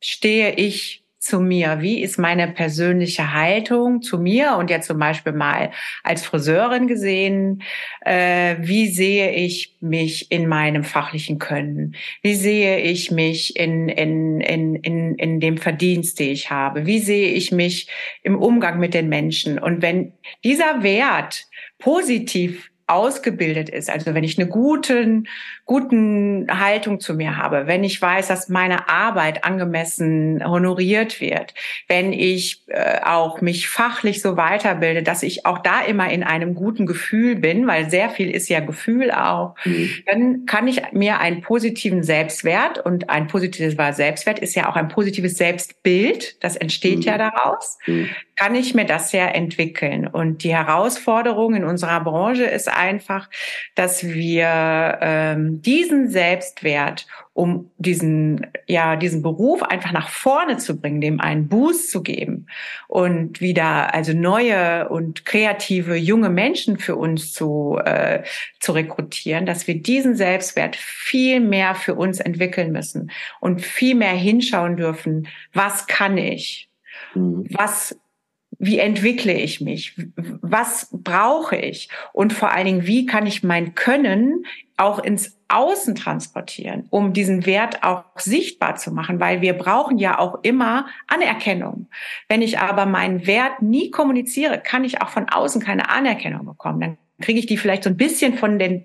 stehe ich zu mir? Wie ist meine persönliche Haltung zu mir? Und jetzt zum Beispiel mal als Friseurin gesehen, äh, wie sehe ich mich in meinem fachlichen Können? Wie sehe ich mich in, in, in, in, in dem Verdienst, den ich habe? Wie sehe ich mich im Umgang mit den Menschen? Und wenn dieser Wert positiv ausgebildet ist, also wenn ich eine guten, guten Haltung zu mir habe, wenn ich weiß, dass meine Arbeit angemessen honoriert wird, wenn ich äh, auch mich fachlich so weiterbilde, dass ich auch da immer in einem guten Gefühl bin, weil sehr viel ist ja Gefühl auch, mhm. dann kann ich mir einen positiven Selbstwert und ein positiver Selbstwert ist ja auch ein positives Selbstbild, das entsteht mhm. ja daraus. Mhm kann ich mir das ja entwickeln. Und die Herausforderung in unserer Branche ist einfach, dass wir ähm, diesen Selbstwert, um diesen, ja, diesen Beruf einfach nach vorne zu bringen, dem einen Boost zu geben und wieder also neue und kreative junge Menschen für uns zu, äh, zu rekrutieren, dass wir diesen Selbstwert viel mehr für uns entwickeln müssen und viel mehr hinschauen dürfen, was kann ich? Mhm. Was wie entwickle ich mich? Was brauche ich? Und vor allen Dingen, wie kann ich mein Können auch ins Außen transportieren, um diesen Wert auch sichtbar zu machen? Weil wir brauchen ja auch immer Anerkennung. Wenn ich aber meinen Wert nie kommuniziere, kann ich auch von außen keine Anerkennung bekommen. Dann kriege ich die vielleicht so ein bisschen von den,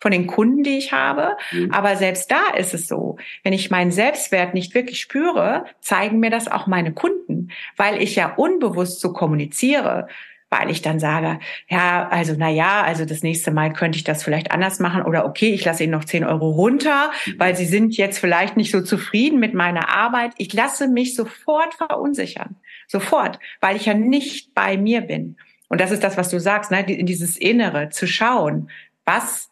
von den Kunden, die ich habe. Mhm. Aber selbst da ist es so, wenn ich meinen Selbstwert nicht wirklich spüre, zeigen mir das auch meine Kunden, weil ich ja unbewusst so kommuniziere weil ich dann sage, ja, also na ja, also das nächste Mal könnte ich das vielleicht anders machen oder okay, ich lasse Ihnen noch 10 Euro runter, mhm. weil Sie sind jetzt vielleicht nicht so zufrieden mit meiner Arbeit. Ich lasse mich sofort verunsichern, sofort, weil ich ja nicht bei mir bin. Und das ist das, was du sagst, ne? in dieses Innere zu schauen, was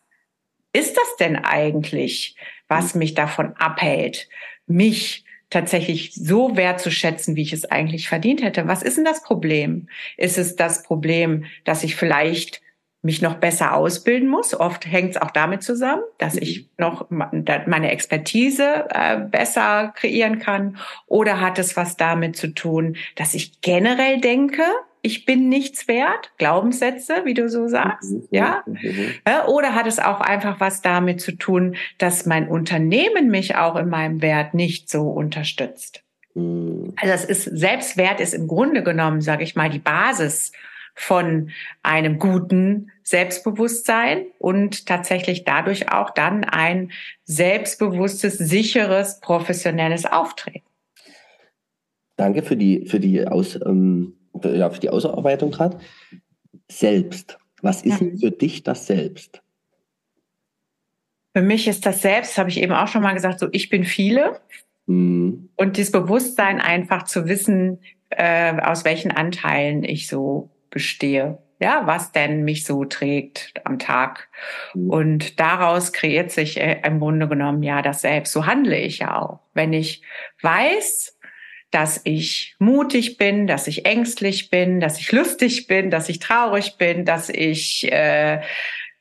ist das denn eigentlich, was mhm. mich davon abhält, mich tatsächlich so wertzuschätzen, wie ich es eigentlich verdient hätte. Was ist denn das Problem? Ist es das Problem, dass ich vielleicht mich noch besser ausbilden muss. Oft hängt es auch damit zusammen, dass ich mhm. noch meine Expertise äh, besser kreieren kann. Oder hat es was damit zu tun, dass ich generell denke, ich bin nichts wert, Glaubenssätze, wie du so sagst, mhm. ja? Mhm. Oder hat es auch einfach was damit zu tun, dass mein Unternehmen mich auch in meinem Wert nicht so unterstützt? Mhm. Also es ist Selbstwert ist im Grunde genommen, sage ich mal, die Basis von einem guten Selbstbewusstsein und tatsächlich dadurch auch dann ein selbstbewusstes, sicheres, professionelles Auftreten. Danke für die, für die Aus, ähm, ja, für die Ausarbeitung gerade. Selbst. Was ist denn für dich das Selbst? Für mich ist das Selbst, habe ich eben auch schon mal gesagt, so ich bin viele. Mhm. Und das Bewusstsein einfach zu wissen, äh, aus welchen Anteilen ich so bestehe. Ja, was denn mich so trägt am Tag. Mhm. Und daraus kreiert sich äh, im Grunde genommen ja das Selbst. So handle ich ja auch. Wenn ich weiß, dass ich mutig bin, dass ich ängstlich bin, dass ich lustig bin, dass ich traurig bin, dass ich äh,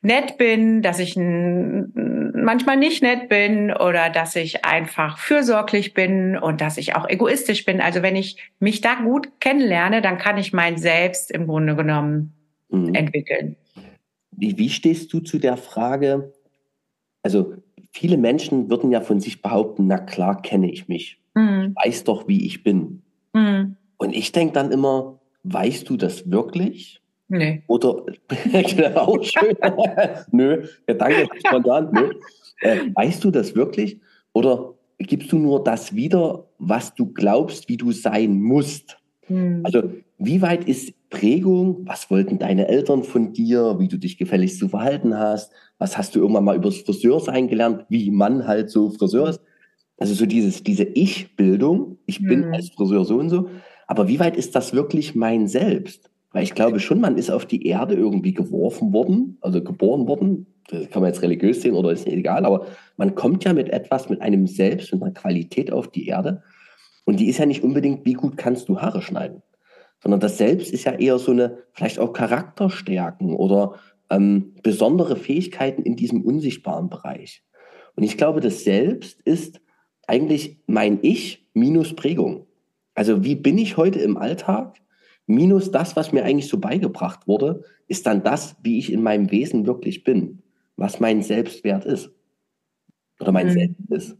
nett bin, dass ich manchmal nicht nett bin oder dass ich einfach fürsorglich bin und dass ich auch egoistisch bin. Also wenn ich mich da gut kennenlerne, dann kann ich mein Selbst im Grunde genommen mhm. entwickeln. Wie, wie stehst du zu der Frage? Also viele Menschen würden ja von sich behaupten, na klar kenne ich mich. Mhm. Ich weiß doch, wie ich bin. Mhm. Und ich denke dann immer, weißt du das wirklich? Nee. Oder, genau, schön. Nö, ja, danke, spontan. Nö. Äh, weißt du das wirklich? Oder gibst du nur das wieder, was du glaubst, wie du sein musst? Mhm. Also, wie weit ist Prägung? Was wollten deine Eltern von dir? Wie du dich gefälligst zu verhalten hast? Was hast du irgendwann mal über das Friseursein gelernt? Wie man halt so Friseur ist? Also so dieses, diese Ich-Bildung, ich bin mhm. als Friseur so und so, aber wie weit ist das wirklich mein Selbst? Weil ich glaube schon, man ist auf die Erde irgendwie geworfen worden, also geboren worden. Das kann man jetzt religiös sehen oder ist egal, aber man kommt ja mit etwas, mit einem Selbst, mit einer Qualität auf die Erde. Und die ist ja nicht unbedingt, wie gut kannst du Haare schneiden, sondern das Selbst ist ja eher so eine, vielleicht auch Charakterstärken oder ähm, besondere Fähigkeiten in diesem unsichtbaren Bereich. Und ich glaube, das Selbst ist eigentlich mein Ich minus Prägung. Also wie bin ich heute im Alltag? Minus das, was mir eigentlich so beigebracht wurde, ist dann das, wie ich in meinem Wesen wirklich bin, was mein Selbstwert ist. Oder mein mhm. Selbst ist.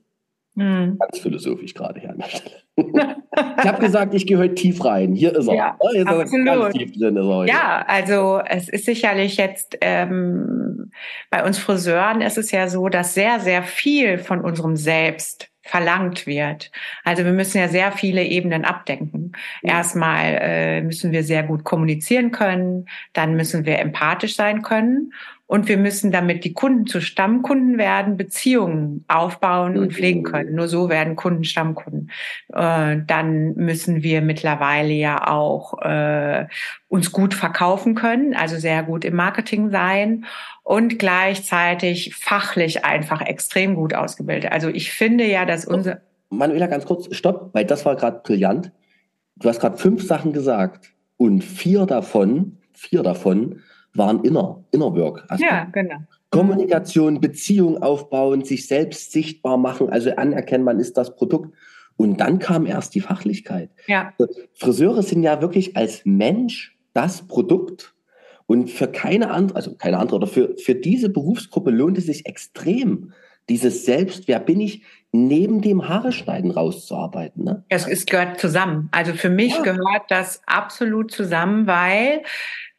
Mhm. Ganz philosophisch gerade hier an der Stelle. ich habe gesagt, ich gehe heute tief rein. Hier ist er. Ja, oh, hier absolut. ganz tief drin. Ist er ja, also es ist sicherlich jetzt ähm, bei uns Friseuren ist es ja so, dass sehr, sehr viel von unserem Selbst verlangt wird. Also wir müssen ja sehr viele Ebenen abdenken. Erstmal äh, müssen wir sehr gut kommunizieren können, dann müssen wir empathisch sein können Und wir müssen, damit die Kunden zu Stammkunden werden, Beziehungen aufbauen und pflegen können. Nur so werden Kunden Stammkunden. Äh, dann müssen wir mittlerweile ja auch äh, uns gut verkaufen können, also sehr gut im Marketing sein und gleichzeitig fachlich einfach extrem gut ausgebildet. Also ich finde ja, dass unser Manuela, ganz kurz, stopp, weil das war gerade brillant. Du hast gerade fünf Sachen gesagt und vier davon, vier davon waren Inner, Inner Work. Also ja, genau. Kommunikation, Beziehung aufbauen, sich selbst sichtbar machen, also anerkennen, man ist das Produkt. Und dann kam erst die Fachlichkeit. Ja. Friseure sind ja wirklich als Mensch das Produkt. Und für keine andere, also keine andere, oder für, für diese Berufsgruppe lohnt es sich extrem, dieses Selbst, wer bin ich, neben dem Haare schneiden rauszuarbeiten. Ne? Es, es gehört zusammen. Also für mich ja. gehört das absolut zusammen, weil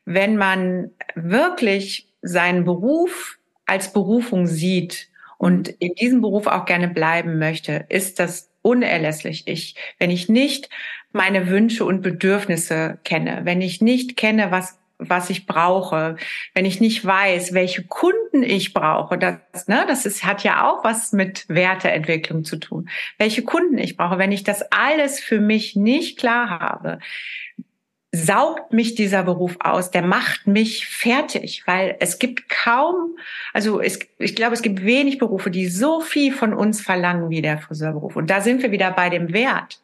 wenn man wirklich seinen Beruf als Berufung sieht und in diesem Beruf auch gerne bleiben möchte, ist das unerlässlich. Ich, wenn ich nicht meine Wünsche und Bedürfnisse kenne, wenn ich nicht kenne, was was ich brauche, wenn ich nicht weiß, welche Kunden ich brauche, das, ne, das ist, hat ja auch was mit Werteentwicklung zu tun. Welche Kunden ich brauche, wenn ich das alles für mich nicht klar habe, saugt mich dieser Beruf aus, der macht mich fertig, weil es gibt kaum, also es, ich glaube, es gibt wenig Berufe, die so viel von uns verlangen wie der Friseurberuf. Und da sind wir wieder bei dem Wert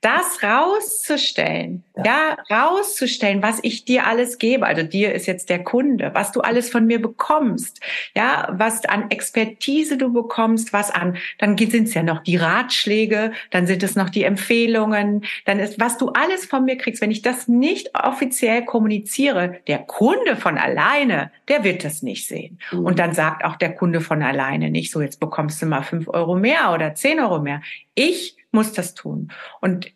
das rauszustellen, ja. ja. rauszustellen, was ich dir alles gebe. Also dir ist jetzt der Kunde, was du alles von mir bekommst, ja, was an Expertise du bekommst, was an, dann sind es ja noch die Ratschläge, dann sind es noch die Empfehlungen, dann ist, was du alles von mir kriegst. Wenn ich das nicht offiziell kommuniziere, der Kunde von alleine, der wird das nicht sehen. Mhm. Und dann sagt auch der Kunde von alleine nicht so, jetzt bekommst du mal fünf Euro mehr oder zehn Euro mehr. Ich muss das tun. Und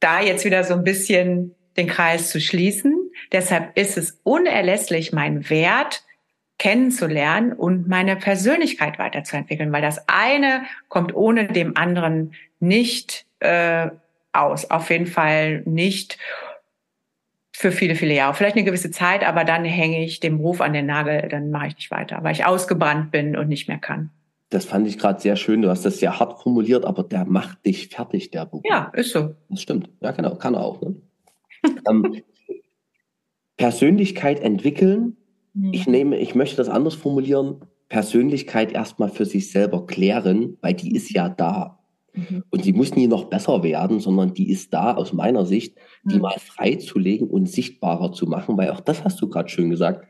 da jetzt wieder so ein bisschen den Kreis zu schließen, deshalb ist es unerlässlich, meinen Wert kennenzulernen und meine Persönlichkeit weiterzuentwickeln, weil das eine kommt ohne dem anderen nicht äh, aus. Auf jeden Fall nicht für viele, viele Jahre. Vielleicht eine gewisse Zeit, aber dann hänge ich dem Ruf an den Nagel, dann mache ich nicht weiter, weil ich ausgebrannt bin und nicht mehr kann das fand ich gerade sehr schön. Du hast das sehr hart formuliert, aber der macht dich fertig, der Buch. Ja, ist so. Das stimmt. Ja, genau. Kann er auch. Ne? ähm, Persönlichkeit entwickeln. Mhm. Ich nehme, ich möchte das anders formulieren. Persönlichkeit erstmal für sich selber klären, weil die ist ja da. Mhm. Und sie muss nie noch besser werden, sondern die ist da aus meiner Sicht, die mhm. mal freizulegen und sichtbarer zu machen, weil auch das hast du gerade schön gesagt.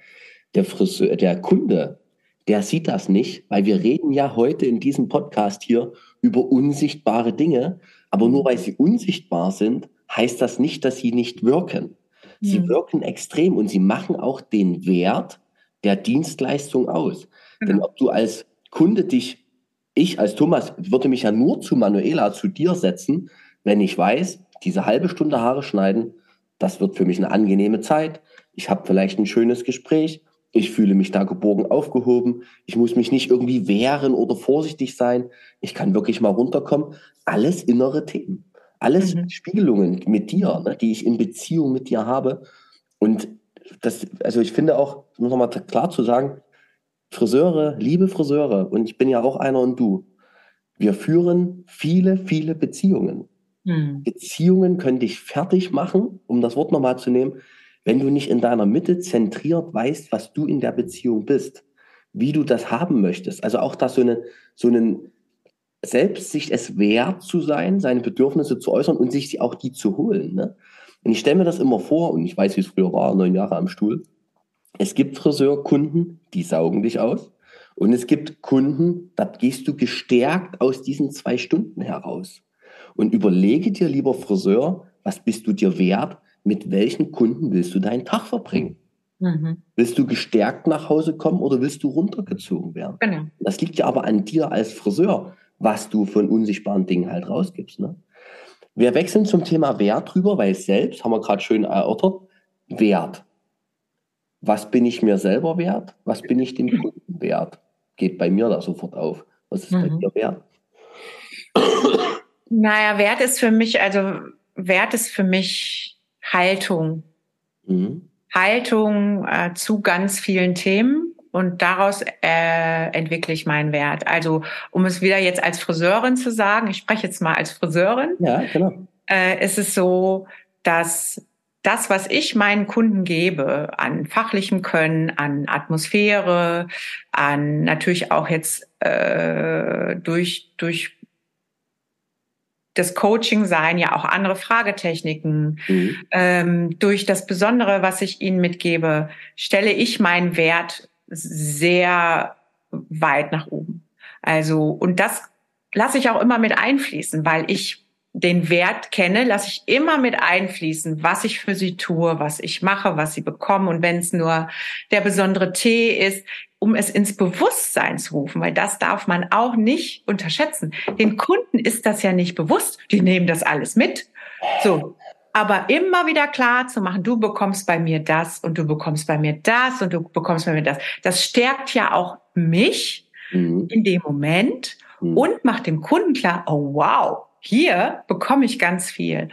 Der Friseur, der Kunde der sieht das nicht, weil wir reden ja heute in diesem Podcast hier über unsichtbare Dinge. Aber nur weil sie unsichtbar sind, heißt das nicht, dass sie nicht wirken. Sie mhm. wirken extrem und sie machen auch den Wert der Dienstleistung aus. Mhm. Denn ob du als Kunde dich, ich als Thomas würde mich ja nur zu Manuela, zu dir setzen, wenn ich weiß, diese halbe Stunde Haare schneiden, das wird für mich eine angenehme Zeit. Ich habe vielleicht ein schönes Gespräch ich fühle mich da geborgen aufgehoben. Ich muss mich nicht irgendwie wehren oder vorsichtig sein. Ich kann wirklich mal runterkommen. Alles innere Themen. Alles mhm. Spiegelungen mit dir, ne, die ich in Beziehung mit dir habe. Und das, also ich finde auch, um nochmal klar zu sagen, Friseure, liebe Friseure, und ich bin ja auch einer und du, wir führen viele, viele Beziehungen. Mhm. Beziehungen können dich fertig machen, um das Wort nochmal zu nehmen wenn du nicht in deiner Mitte zentriert weißt, was du in der Beziehung bist, wie du das haben möchtest, also auch da so eine, so einen, selbst es wert zu sein, seine Bedürfnisse zu äußern und sich auch die zu holen. Ne? Und ich stelle mir das immer vor, und ich weiß, wie es früher war, neun Jahre am Stuhl. Es gibt Friseurkunden, die saugen dich aus. Und es gibt Kunden, da gehst du gestärkt aus diesen zwei Stunden heraus. Und überlege dir, lieber Friseur, was bist du dir wert? Mit welchen Kunden willst du deinen Tag verbringen? Mhm. Willst du gestärkt nach Hause kommen oder willst du runtergezogen werden? Genau. Das liegt ja aber an dir als Friseur, was du von unsichtbaren Dingen halt rausgibst. Ne? Wir wechseln zum Thema Wert drüber, weil selbst, haben wir gerade schön erörtert, Wert. Was bin ich mir selber wert? Was bin ich dem Kunden wert? Geht bei mir da sofort auf. Was ist mhm. bei dir wert? Naja, Wert ist für mich, also Wert ist für mich Haltung. Mhm. Haltung äh, zu ganz vielen Themen und daraus äh, entwickle ich meinen Wert. Also um es wieder jetzt als Friseurin zu sagen, ich spreche jetzt mal als Friseurin. Ja, genau. Äh, ist es so, dass das, was ich meinen Kunden gebe an fachlichem Können, an Atmosphäre, an natürlich auch jetzt äh, durch durch das Coaching sein, ja auch andere Fragetechniken. Mhm. Ähm, durch das Besondere, was ich ihnen mitgebe, stelle ich meinen Wert sehr weit nach oben. Also, und das lasse ich auch immer mit einfließen, weil ich den Wert kenne, lasse ich immer mit einfließen, was ich für sie tue, was ich mache, was sie bekommen. Und wenn es nur der besondere Tee ist, um es ins Bewusstsein zu rufen, weil das darf man auch nicht unterschätzen. Den Kunden ist das ja nicht bewusst. Die nehmen das alles mit. So. Aber immer wieder klar zu machen, du bekommst bei mir das und du bekommst bei mir das und du bekommst bei mir das. Das stärkt ja auch mich mhm. in dem Moment mhm. und macht dem Kunden klar, oh wow, hier bekomme ich ganz viel.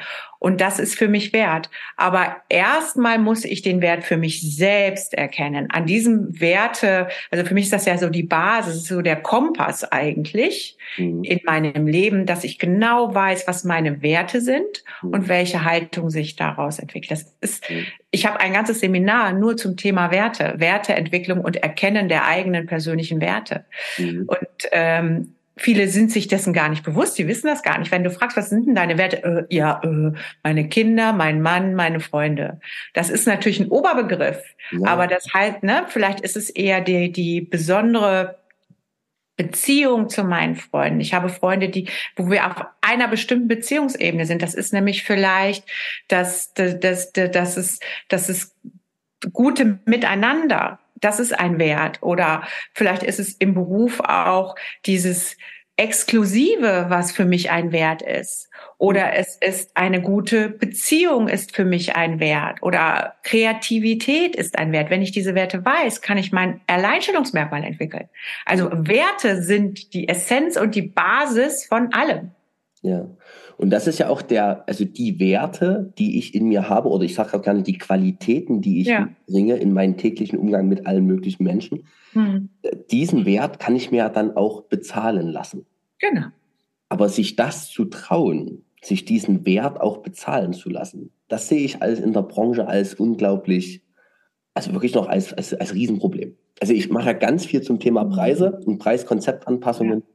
Und das ist für mich wert. Aber erstmal muss ich den Wert für mich selbst erkennen. An diesem Werte, also für mich ist das ja so die Basis, so der Kompass eigentlich mhm. in meinem Leben, dass ich genau weiß, was meine Werte sind mhm. und welche Haltung sich daraus entwickelt. Das ist, mhm. ich habe ein ganzes Seminar nur zum Thema Werte, Werteentwicklung und Erkennen der eigenen persönlichen Werte. Mhm. Und ähm, viele sind sich dessen gar nicht bewusst, die wissen das gar nicht. Wenn du fragst, was sind denn deine Werte? Äh, ja, äh, meine Kinder, mein Mann, meine Freunde. Das ist natürlich ein Oberbegriff, ja. aber das halt, ne, vielleicht ist es eher die, die besondere Beziehung zu meinen Freunden. Ich habe Freunde, die, wo wir auf einer bestimmten Beziehungsebene sind. Das ist nämlich vielleicht, dass, dass, dass, dass es, dass es gute Miteinander das ist ein Wert. Oder vielleicht ist es im Beruf auch dieses Exklusive, was für mich ein Wert ist. Oder es ist eine gute Beziehung ist für mich ein Wert. Oder Kreativität ist ein Wert. Wenn ich diese Werte weiß, kann ich mein Alleinstellungsmerkmal entwickeln. Also Werte sind die Essenz und die Basis von allem. Ja. Und das ist ja auch der, also die Werte, die ich in mir habe, oder ich sage auch gerne die Qualitäten, die ich ja. bringe in meinen täglichen Umgang mit allen möglichen Menschen. Mhm. Diesen Wert kann ich mir dann auch bezahlen lassen. Genau. Aber sich das zu trauen, sich diesen Wert auch bezahlen zu lassen, das sehe ich als in der Branche als unglaublich, also wirklich noch als, als, als Riesenproblem. Also ich mache ja ganz viel zum Thema Preise und Preiskonzeptanpassungen. Ja.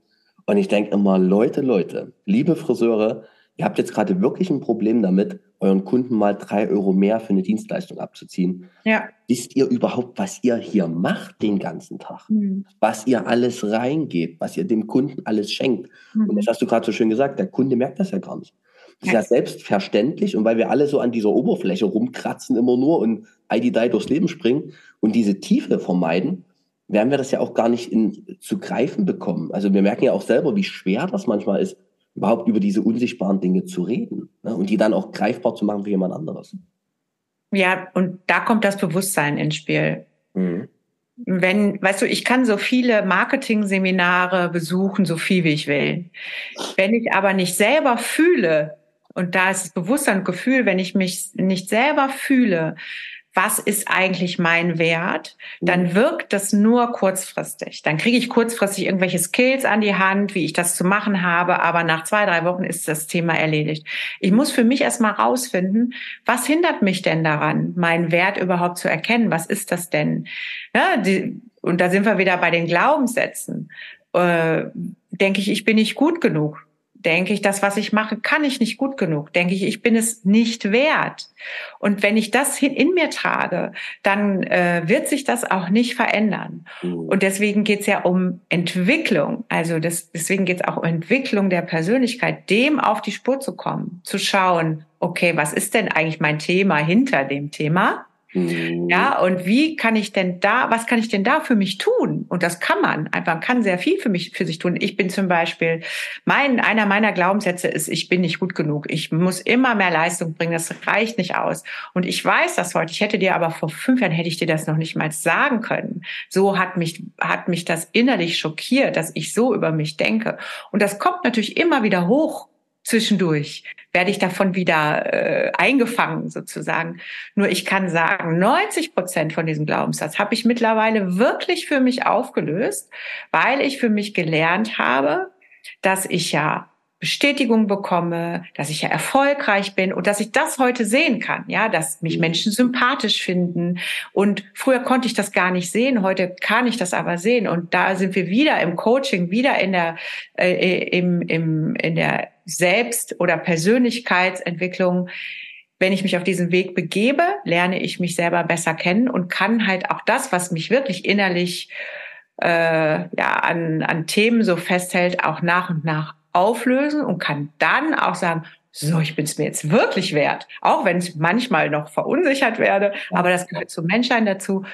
Und ich denke immer, Leute, Leute, liebe Friseure, ihr habt jetzt gerade wirklich ein Problem damit, euren Kunden mal drei Euro mehr für eine Dienstleistung abzuziehen. Ja. Wisst ihr überhaupt, was ihr hier macht den ganzen Tag? Mhm. Was ihr alles reingeht, was ihr dem Kunden alles schenkt. Mhm. Und das hast du gerade so schön gesagt, der Kunde merkt das ja gar nicht. Das ist ja selbstverständlich und weil wir alle so an dieser Oberfläche rumkratzen immer nur und ID durchs Leben springen und diese Tiefe vermeiden, werden wir das ja auch gar nicht in, zu greifen bekommen. Also wir merken ja auch selber, wie schwer das manchmal ist, überhaupt über diese unsichtbaren Dinge zu reden ne? und die dann auch greifbar zu machen für jemand anderes. Ja, und da kommt das Bewusstsein ins Spiel. Mhm. Wenn, weißt du, ich kann so viele Marketing-Seminare besuchen, so viel wie ich will. Wenn ich aber nicht selber fühle, und da ist das Bewusstsein und Gefühl, wenn ich mich nicht selber fühle, was ist eigentlich mein Wert, dann mhm. wirkt das nur kurzfristig. Dann kriege ich kurzfristig irgendwelche Skills an die Hand, wie ich das zu machen habe, aber nach zwei, drei Wochen ist das Thema erledigt. Ich muss für mich erstmal rausfinden, was hindert mich denn daran, meinen Wert überhaupt zu erkennen? Was ist das denn? Ja, die, und da sind wir wieder bei den Glaubenssätzen. Äh, denke ich, ich bin nicht gut genug denke ich, das, was ich mache, kann ich nicht gut genug. Denke ich, ich bin es nicht wert. Und wenn ich das in mir trage, dann äh, wird sich das auch nicht verändern. Mhm. Und deswegen geht es ja um Entwicklung. Also das, deswegen geht es auch um Entwicklung der Persönlichkeit, dem auf die Spur zu kommen, zu schauen, okay, was ist denn eigentlich mein Thema hinter dem Thema? Mhm. Ja, und wie kann ich denn da, was kann ich denn da für mich tun? Und das kann man. Man kann sehr viel für mich, für sich tun. Ich bin zum Beispiel, mein, einer meiner Glaubenssätze ist, ich bin nicht gut genug. Ich muss immer mehr Leistung bringen. Das reicht nicht aus. Und ich weiß das heute. Ich hätte dir aber vor fünf Jahren hätte ich dir das noch nicht mal sagen können. So hat mich, hat mich das innerlich schockiert, dass ich so über mich denke. Und das kommt natürlich immer wieder hoch zwischendurch werde ich davon wieder äh, eingefangen sozusagen. Nur ich kann sagen, 90 Prozent von diesem Glaubenssatz habe ich mittlerweile wirklich für mich aufgelöst, weil ich für mich gelernt habe, dass ich ja Bestätigung bekomme, dass ich ja erfolgreich bin und dass ich das heute sehen kann, ja, dass mich Menschen sympathisch finden. Und früher konnte ich das gar nicht sehen, heute kann ich das aber sehen. Und da sind wir wieder im Coaching, wieder in der, äh, im, im, in der Selbst- oder Persönlichkeitsentwicklung. Wenn ich mich auf diesen Weg begebe, lerne ich mich selber besser kennen und kann halt auch das, was mich wirklich innerlich äh, ja, an, an Themen so festhält, auch nach und nach auflösen und kann dann auch sagen, so, ich bin es mir jetzt wirklich wert, auch wenn ich manchmal noch verunsichert werde, aber das gehört zum Menschsein dazu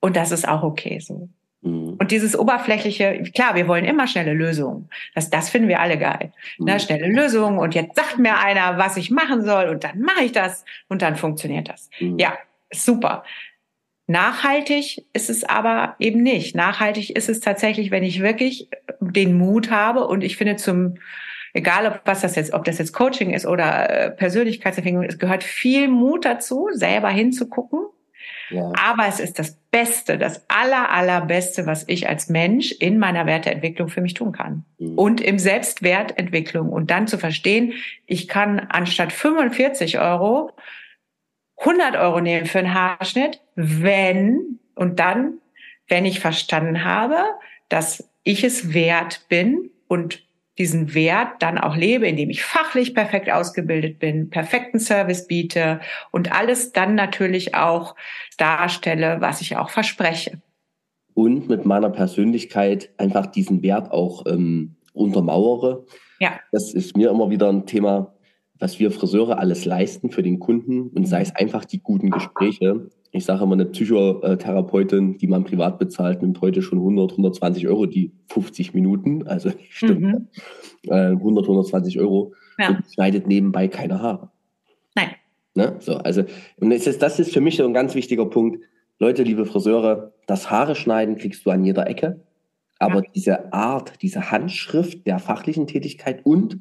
und das ist auch okay so. Mhm. Und dieses oberflächliche, klar, wir wollen immer schnelle Lösungen. Das, das finden wir alle geil. Ne, mhm. schnelle Lösungen und jetzt sagt mir einer, was ich machen soll und dann mache ich das und dann funktioniert das. Mhm. Ja, super. Nachhaltig ist es aber eben nicht. Nachhaltig ist es tatsächlich, wenn ich wirklich den Mut habe und ich finde zum egal ob was das jetzt, ob das jetzt Coaching ist oder äh, Persönlichkeitsentwicklung, es gehört viel Mut dazu, selber hinzugucken. Ja. Aber es ist das Beste, das aller, allerbeste, was ich als Mensch in meiner Werteentwicklung für mich tun kann. Mhm. Und im Selbstwertentwicklung. Und dann zu verstehen, ich kann anstatt 45 Euro 100 Euro nehmen für einen Haarschnitt, wenn und dann, wenn ich verstanden habe, dass ich es wert bin und diesen Wert dann auch lebe, indem ich fachlich perfekt ausgebildet bin, perfekten Service biete und alles dann natürlich auch darstelle, was ich auch verspreche. Und mit meiner Persönlichkeit einfach diesen Wert auch ähm, untermauere. Ja. Das ist mir immer wieder ein Thema, was wir Friseure alles leisten für den Kunden und sei es einfach die guten Gespräche. Ich sage immer, eine Psychotherapeutin, die man privat bezahlt, nimmt heute schon 100, 120 Euro die 50 Minuten, also stimmt, mhm. 100, 120 Euro ja. und schneidet nebenbei keine Haare. Nein. Ne? So, also und das ist, das ist für mich so ein ganz wichtiger Punkt. Leute, liebe Friseure, das Haare schneiden kriegst du an jeder Ecke, aber ja. diese Art, diese Handschrift der fachlichen Tätigkeit und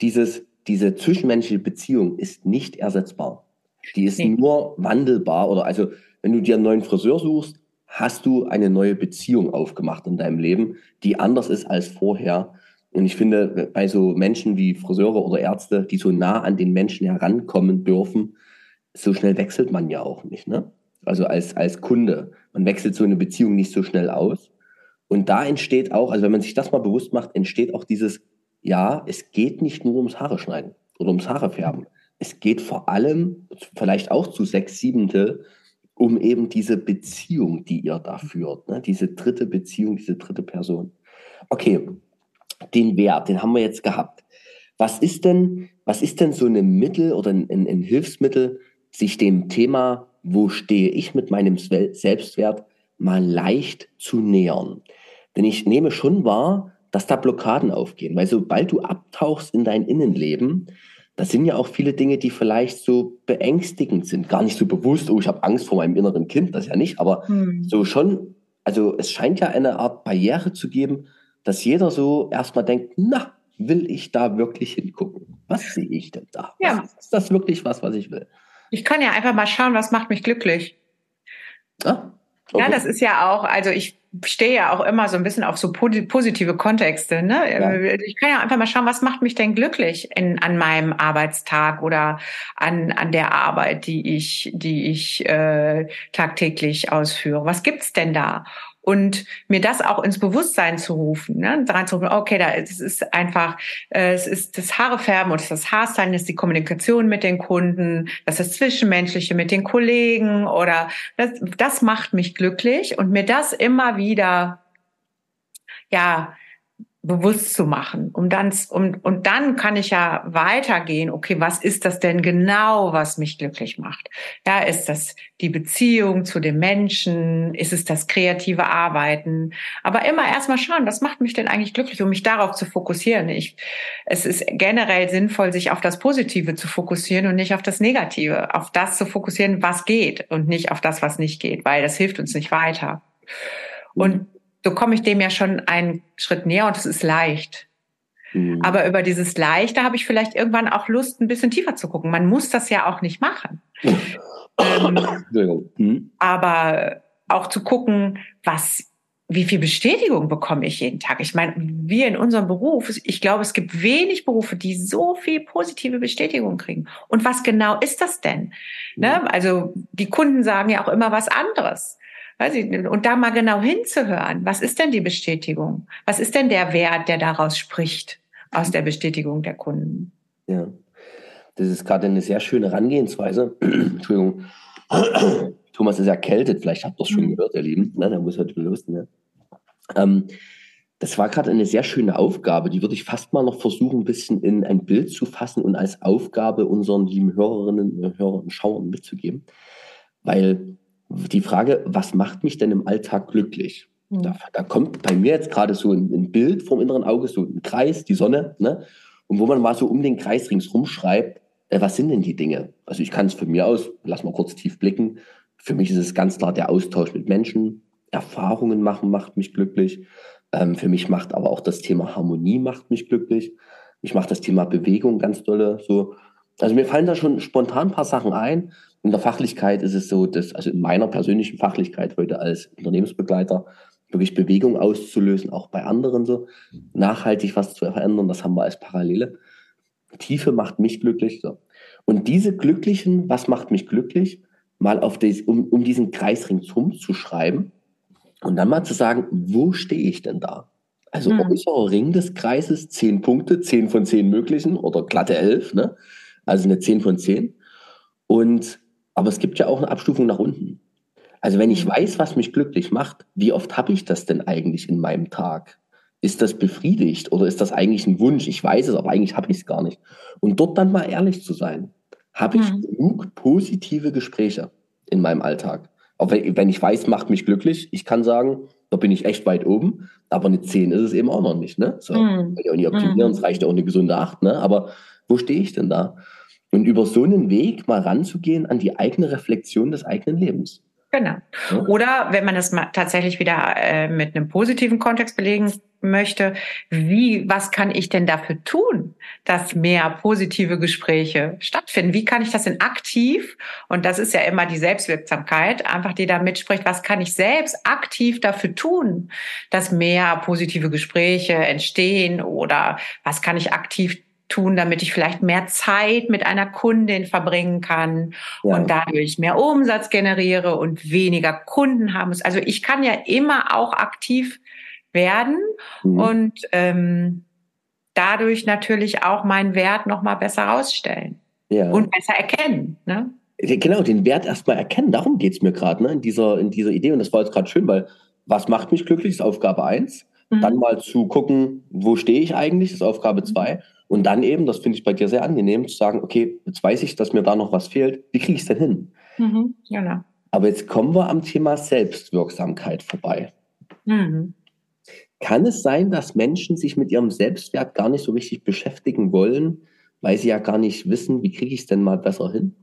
dieses diese zwischenmenschliche Beziehung ist nicht ersetzbar. Die ist nee. nur wandelbar oder also, wenn du dir einen neuen Friseur suchst, hast du eine neue Beziehung aufgemacht in deinem Leben, die anders ist als vorher. Und ich finde, bei so Menschen wie Friseure oder Ärzte, die so nah an den Menschen herankommen dürfen, so schnell wechselt man ja auch nicht. Ne? Also als, als Kunde. Man wechselt so eine Beziehung nicht so schnell aus. Und da entsteht auch, also wenn man sich das mal bewusst macht, entsteht auch dieses ja, es geht nicht nur ums Haare schneiden oder ums Haare färben. Es geht vor allem, vielleicht auch zu sechs Siebente, um eben diese Beziehung, die ihr da führt, ne? diese dritte Beziehung, diese dritte Person. Okay, den Wert, den haben wir jetzt gehabt. Was ist denn, was ist denn so ein Mittel oder ein, ein, Hilfsmittel, sich dem Thema, wo stehe ich mit meinem Selbstwert, mal leicht zu nähern? Denn ich nehme schon wahr, dass da Blockaden aufgehen. Weil sobald du abtauchst in dein Innenleben, das sind ja auch viele Dinge, die vielleicht so beängstigend sind. Gar nicht so bewusst, oh, ich habe Angst vor meinem inneren Kind, das ja nicht, aber hm. so schon, also es scheint ja eine Art Barriere zu geben, dass jeder so erstmal denkt, na, will ich da wirklich hingucken? Was sehe ich denn da? Ja. ist das wirklich was, was ich will? Ich kann ja einfach mal schauen, was macht mich glücklich. Ah, okay. Ja, das ist ja auch, also ich stehe ja auch immer so ein bisschen auf so positive Kontexte. Ne? Ja. Ich kann ja einfach mal schauen, was macht mich denn glücklich in, an meinem Arbeitstag oder an, an der Arbeit, die ich, die ich äh, tagtäglich ausführe. Was gibt's denn da? Und mir das auch ins Bewusstsein zu rufen, ne? daran zu rufen, okay, da es ist einfach, äh, es ist das Haarefärben und das Haarstylen, ist die Kommunikation mit den Kunden, das ist das Zwischenmenschliche mit den Kollegen oder das, das macht mich glücklich und mir das immer wieder ja bewusst zu machen, um dann um, und dann kann ich ja weitergehen. Okay, was ist das denn genau, was mich glücklich macht? Ja, ist das die Beziehung zu den Menschen? Ist es das kreative Arbeiten? Aber immer erstmal schauen, was macht mich denn eigentlich glücklich, um mich darauf zu fokussieren? Ich, es ist generell sinnvoll, sich auf das Positive zu fokussieren und nicht auf das Negative, auf das zu fokussieren, was geht und nicht auf das, was nicht geht, weil das hilft uns nicht weiter. Und so komme ich dem ja schon einen Schritt näher und es ist leicht. Mhm. Aber über dieses Leichte habe ich vielleicht irgendwann auch Lust, ein bisschen tiefer zu gucken. Man muss das ja auch nicht machen. ähm, mhm. Aber auch zu gucken, was, wie viel Bestätigung bekomme ich jeden Tag? Ich meine, wir in unserem Beruf, ich glaube, es gibt wenig Berufe, die so viel positive Bestätigung kriegen. Und was genau ist das denn? Ne? Also die Kunden sagen ja auch immer was anderes. Weiß ich, und da mal genau hinzuhören, was ist denn die Bestätigung? Was ist denn der Wert, der daraus spricht, aus der Bestätigung der Kunden? Ja, das ist gerade eine sehr schöne Herangehensweise. Entschuldigung. Thomas ist erkältet, vielleicht habt ihr es schon mhm. gehört, ihr Lieben. Na, der muss heute los. Ne? Ähm, das war gerade eine sehr schöne Aufgabe, die würde ich fast mal noch versuchen, ein bisschen in ein Bild zu fassen und als Aufgabe unseren lieben Hörerinnen und Hörern und Schauern mitzugeben. Weil die Frage, was macht mich denn im Alltag glücklich? Mhm. Da, da, kommt bei mir jetzt gerade so ein, ein, Bild vom inneren Auge, so ein Kreis, die Sonne, ne? Und wo man mal so um den Kreis ringsrum schreibt, äh, was sind denn die Dinge? Also ich kann es von mir aus, lass mal kurz tief blicken. Für mich ist es ganz klar der Austausch mit Menschen, Erfahrungen machen macht mich glücklich. Ähm, für mich macht aber auch das Thema Harmonie macht mich glücklich. Mich macht das Thema Bewegung ganz dolle. So. Also mir fallen da schon spontan ein paar Sachen ein. In der Fachlichkeit ist es so, dass, also in meiner persönlichen Fachlichkeit heute als Unternehmensbegleiter, wirklich Bewegung auszulösen, auch bei anderen so, nachhaltig was zu verändern, das haben wir als Parallele. Tiefe macht mich glücklich. So. Und diese Glücklichen, was macht mich glücklich, mal auf das, um, um diesen Kreis ringsum zu schreiben und dann mal zu sagen, wo stehe ich denn da? Also hm. äußerer Ring des Kreises, zehn Punkte, zehn von zehn möglichen oder glatte elf, ne? Also eine zehn von zehn. Und aber es gibt ja auch eine Abstufung nach unten. Also wenn ich mhm. weiß, was mich glücklich macht, wie oft habe ich das denn eigentlich in meinem Tag? Ist das befriedigt oder ist das eigentlich ein Wunsch? Ich weiß es, aber eigentlich habe ich es gar nicht. Und dort dann mal ehrlich zu sein. Habe ich mhm. genug positive Gespräche in meinem Alltag? Auch wenn ich weiß, macht mich glücklich, ich kann sagen, da bin ich echt weit oben, aber eine 10 ist es eben auch noch nicht. Ne? So, mhm. Kann ich auch nicht optimieren, es reicht ja auch eine gesunde 8, ne? aber wo stehe ich denn da? Und über so einen Weg mal ranzugehen an die eigene Reflexion des eigenen Lebens. Genau. Oder wenn man es mal tatsächlich wieder äh, mit einem positiven Kontext belegen möchte, wie, was kann ich denn dafür tun, dass mehr positive Gespräche stattfinden? Wie kann ich das denn aktiv? Und das ist ja immer die Selbstwirksamkeit, einfach die da mitspricht, was kann ich selbst aktiv dafür tun, dass mehr positive Gespräche entstehen oder was kann ich aktiv tun, damit ich vielleicht mehr Zeit mit einer Kundin verbringen kann ja. und dadurch mehr Umsatz generiere und weniger Kunden haben muss. Also ich kann ja immer auch aktiv werden mhm. und ähm, dadurch natürlich auch meinen Wert noch mal besser rausstellen ja. und besser erkennen. Ne? Genau, den Wert erstmal erkennen, darum geht's mir gerade ne, in, dieser, in dieser Idee. Und das war jetzt gerade schön, weil was macht mich glücklich, ist Aufgabe eins. Mhm. Dann mal zu gucken, wo stehe ich eigentlich, ist Aufgabe zwei. Und dann eben, das finde ich bei dir sehr angenehm, zu sagen, okay, jetzt weiß ich, dass mir da noch was fehlt. Wie kriege ich es denn hin? Mhm, genau. Aber jetzt kommen wir am Thema Selbstwirksamkeit vorbei. Mhm. Kann es sein, dass Menschen sich mit ihrem Selbstwert gar nicht so richtig beschäftigen wollen, weil sie ja gar nicht wissen, wie kriege ich es denn mal besser hin?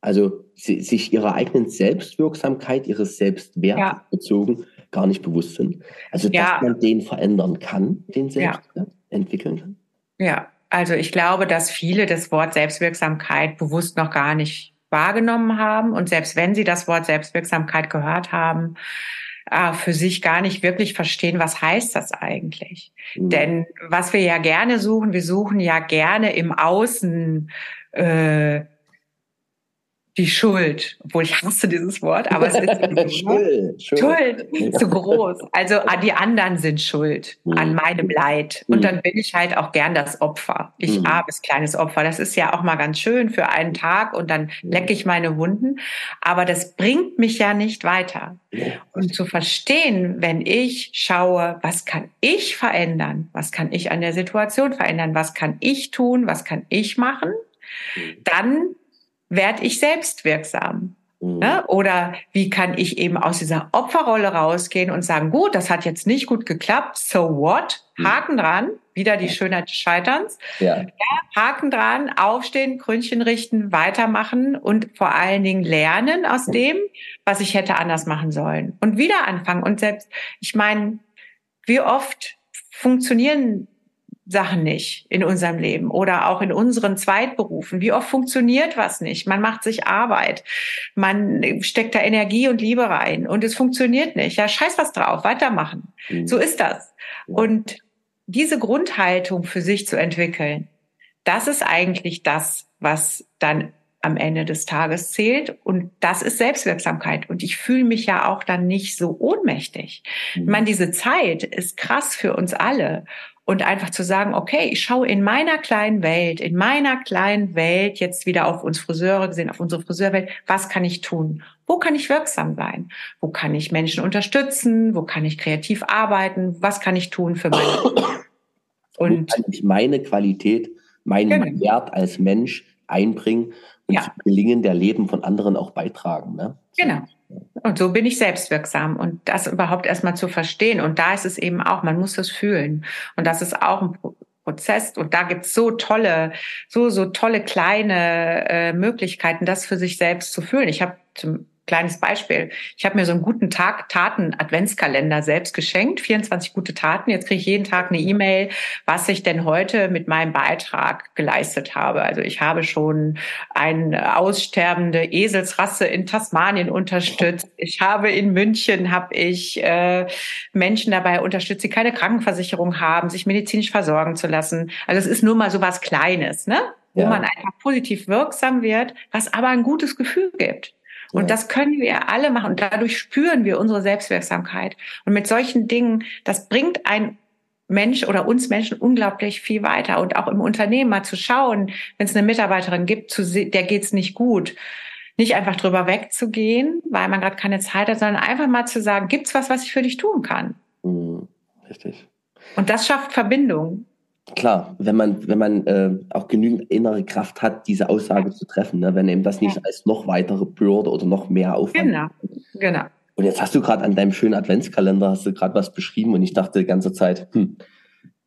Also sie, sich ihrer eigenen Selbstwirksamkeit, ihres Selbstwerts ja. bezogen gar nicht bewusst sind. Also dass ja. man den verändern kann, den Selbstwert ja. entwickeln kann. Ja, also ich glaube, dass viele das Wort Selbstwirksamkeit bewusst noch gar nicht wahrgenommen haben und selbst wenn sie das Wort Selbstwirksamkeit gehört haben, äh, für sich gar nicht wirklich verstehen, was heißt das eigentlich. Mhm. Denn was wir ja gerne suchen, wir suchen ja gerne im Außen äh, die Schuld, obwohl ich hasse dieses Wort, aber es ist Schuld, Schuld, Schuld zu groß. Also ah, die anderen sind schuld mhm. an meinem Leid. Und mhm. dann bin ich halt auch gern das Opfer. Ich mhm. armes kleines Opfer. Das ist ja auch mal ganz schön für einen Tag und dann mhm. lecke ich meine Wunden. Aber das bringt mich ja nicht weiter. Und zu verstehen, wenn ich schaue, was kann ich verändern? Was kann ich an der Situation verändern? Was kann ich tun? Was kann ich machen? Mhm. Dann werde ich selbst wirksam? Mhm. Ne? Oder wie kann ich eben aus dieser Opferrolle rausgehen und sagen, gut, das hat jetzt nicht gut geklappt, so what? Mhm. Haken dran, wieder die Schönheit des Scheiterns. Ja. ja. Haken dran, aufstehen, Krönchen richten, weitermachen und vor allen Dingen lernen aus dem, was ich hätte anders machen sollen. Und wieder anfangen. Und selbst, ich meine, wie oft funktionieren Sachen nicht in unserem Leben oder auch in unseren Zweitberufen? Wie oft funktioniert was nicht? Man macht sich Arbeit, man steckt da Energie und Liebe rein und es funktioniert nicht. Ja, scheiß was drauf, weitermachen. Mhm. So ist das. Und diese Grundhaltung für sich zu entwickeln, das ist eigentlich das, was dann am Ende des Tages zählt. Und das ist Selbstwirksamkeit. Und ich fühle mich ja auch dann nicht so ohnmächtig. Mhm. Ich meine, diese Zeit ist krass für uns alle. Und einfach zu sagen, okay, ich schaue in meiner kleinen Welt, in meiner kleinen Welt jetzt wieder auf uns Friseure gesehen, auf unsere Friseurwelt, was kann ich tun? Wo kann ich wirksam sein? Wo kann ich Menschen unterstützen? Wo kann ich kreativ arbeiten? Was kann ich tun für meine? Und ich meine Qualität, meinen genau. Wert als Mensch einbringen und ja. zum Gelingen der Leben von anderen auch beitragen. Ne? Genau. Und so bin ich selbstwirksam und das überhaupt erstmal zu verstehen. Und da ist es eben auch, man muss es fühlen. Und das ist auch ein Prozess. Und da gibt's so tolle, so, so tolle kleine äh, Möglichkeiten, das für sich selbst zu fühlen. Ich habe zum kleines Beispiel. Ich habe mir so einen guten Tag Taten Adventskalender selbst geschenkt, 24 gute Taten. Jetzt kriege ich jeden Tag eine E-Mail, was ich denn heute mit meinem Beitrag geleistet habe. Also ich habe schon eine aussterbende Eselsrasse in Tasmanien unterstützt. Ich habe in München habe ich äh, Menschen dabei unterstützt, die keine Krankenversicherung haben, sich medizinisch versorgen zu lassen. Also es ist nur mal so was Kleines, ne? Wo ja. man einfach positiv wirksam wird, was aber ein gutes Gefühl gibt. Und ja. das können wir alle machen. Und dadurch spüren wir unsere Selbstwirksamkeit. Und mit solchen Dingen, das bringt ein Mensch oder uns Menschen unglaublich viel weiter. Und auch im Unternehmen mal zu schauen, wenn es eine Mitarbeiterin gibt, zu der geht's nicht gut, nicht einfach drüber wegzugehen, weil man gerade keine Zeit hat, sondern einfach mal zu sagen, gibt's was, was ich für dich tun kann? Mhm, richtig. Und das schafft Verbindung klar, wenn man, wenn man äh, auch genügend innere Kraft hat, diese Aussage zu treffen, ne? wenn eben das nicht ja. als noch weitere Bürde oder noch mehr Aufwand. Genau, genau. Und jetzt hast du gerade an deinem schönen Adventskalender hast du gerade was beschrieben und ich dachte die ganze Zeit, hm,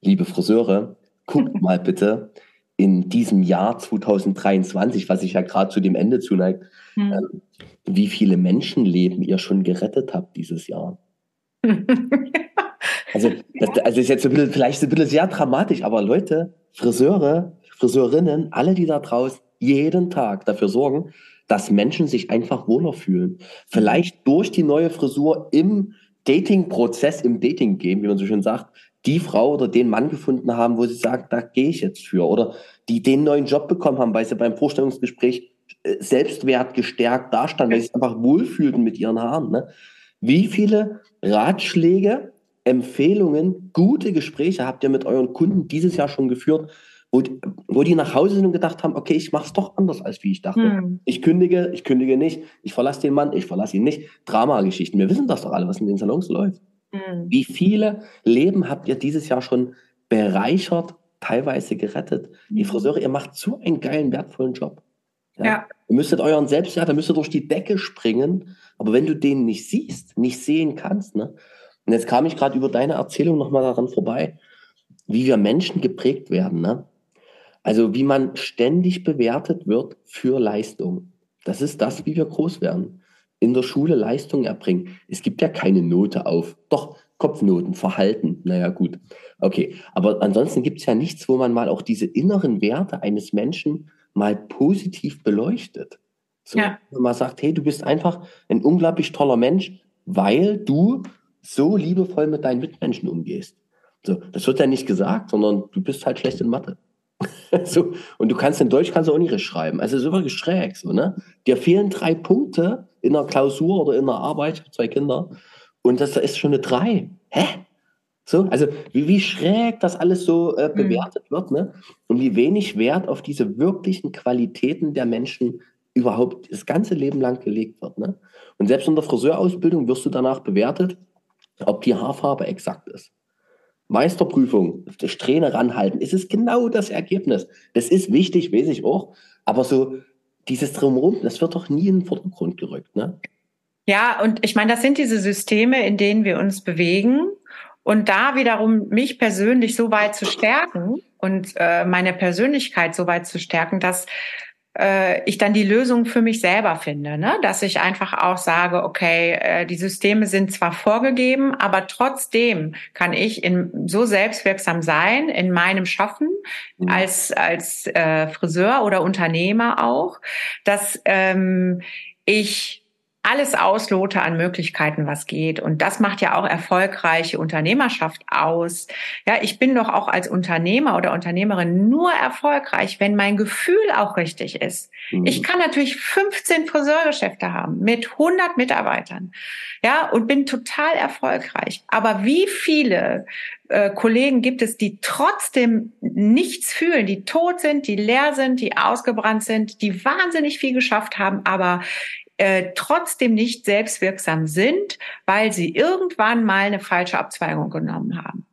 liebe Friseure, guckt mal bitte in diesem Jahr 2023, was sich ja gerade zu dem Ende zuneigt, hm. äh, wie viele Menschenleben ihr schon gerettet habt dieses Jahr. Also, das, also ist jetzt ein bisschen, vielleicht ein bisschen sehr dramatisch, aber Leute, Friseure, Friseurinnen, alle, die da draußen jeden Tag dafür sorgen, dass Menschen sich einfach wohler fühlen. Vielleicht durch die neue Frisur im Dating-Prozess, im Dating-Game, wie man so schön sagt, die Frau oder den Mann gefunden haben, wo sie sagen, da gehe ich jetzt für. Oder die den neuen Job bekommen haben, weil sie beim Vorstellungsgespräch äh, Selbstwert gestärkt dastanden, weil sie sich einfach wohlfühlten mit ihren Haaren. Ne? Wie viele Ratschläge Empfehlungen, gute Gespräche habt ihr mit euren Kunden dieses Jahr schon geführt, wo, wo die nach Hause sind und gedacht haben, okay, ich mache es doch anders, als wie ich dachte. Hm. Ich kündige, ich kündige nicht, ich verlasse den Mann, ich verlasse ihn nicht. Dramageschichten. Wir wissen das doch alle, was in den Salons läuft. Hm. Wie viele Leben habt ihr dieses Jahr schon bereichert, teilweise gerettet? Hm. Die Friseure, ihr macht so einen geilen, wertvollen Job. Ja. ja. Ihr müsstet euren Selbstwert, ihr müsstet durch die Decke springen, aber wenn du den nicht siehst, nicht sehen kannst, ne, und jetzt kam ich gerade über deine Erzählung nochmal daran vorbei, wie wir Menschen geprägt werden. Ne? Also wie man ständig bewertet wird für Leistung. Das ist das, wie wir groß werden. In der Schule Leistung erbringen. Es gibt ja keine Note auf. Doch, Kopfnoten, Verhalten. Naja, gut. Okay. Aber ansonsten gibt es ja nichts, wo man mal auch diese inneren Werte eines Menschen mal positiv beleuchtet. So, ja. Wenn man sagt, hey, du bist einfach ein unglaublich toller Mensch, weil du so liebevoll mit deinen Mitmenschen umgehst. So, das wird ja nicht gesagt, sondern du bist halt schlecht in Mathe. so, und du kannst in Deutsch kannst du auch nicht schreiben. Also ist wirklich schräg. So, ne? Dir fehlen drei Punkte in der Klausur oder in der Arbeit, zwei Kinder, und das ist schon eine drei. Hä? So, also wie, wie schräg das alles so äh, mhm. bewertet mhm. wird, ne? Und wie wenig Wert auf diese wirklichen Qualitäten der Menschen überhaupt das ganze Leben lang gelegt wird. Ne? Und selbst in der Friseurausbildung wirst du danach bewertet, ob die Haarfarbe exakt ist. Meisterprüfung, Strähne ranhalten, ist es genau das Ergebnis. Das ist wichtig, weiß ich auch. Aber so dieses Drumherum, das wird doch nie in den Vordergrund gerückt. Ne? Ja, und ich meine, das sind diese Systeme, in denen wir uns bewegen. Und da wiederum mich persönlich so weit zu stärken und äh, meine Persönlichkeit so weit zu stärken, dass ich dann die Lösung für mich selber finde, ne? dass ich einfach auch sage, okay, äh, die Systeme sind zwar vorgegeben, aber trotzdem kann ich in, so selbstwirksam sein in meinem Schaffen mhm. als als äh, Friseur oder Unternehmer auch, dass ähm, ich alles auslote an Möglichkeiten, was geht. Und das macht ja auch erfolgreiche Unternehmerschaft aus. Ja, ich bin doch auch als Unternehmer oder Unternehmerin nur erfolgreich, wenn mein Gefühl auch richtig ist. Mhm. Ich kann natürlich 15 Friseurgeschäfte haben mit 100 Mitarbeitern. Ja, und bin total erfolgreich. Aber wie viele äh, Kollegen gibt es, die trotzdem nichts fühlen, die tot sind, die leer sind, die ausgebrannt sind, die wahnsinnig viel geschafft haben, aber äh, trotzdem nicht selbstwirksam sind, weil sie irgendwann mal eine falsche Abzweigung genommen haben.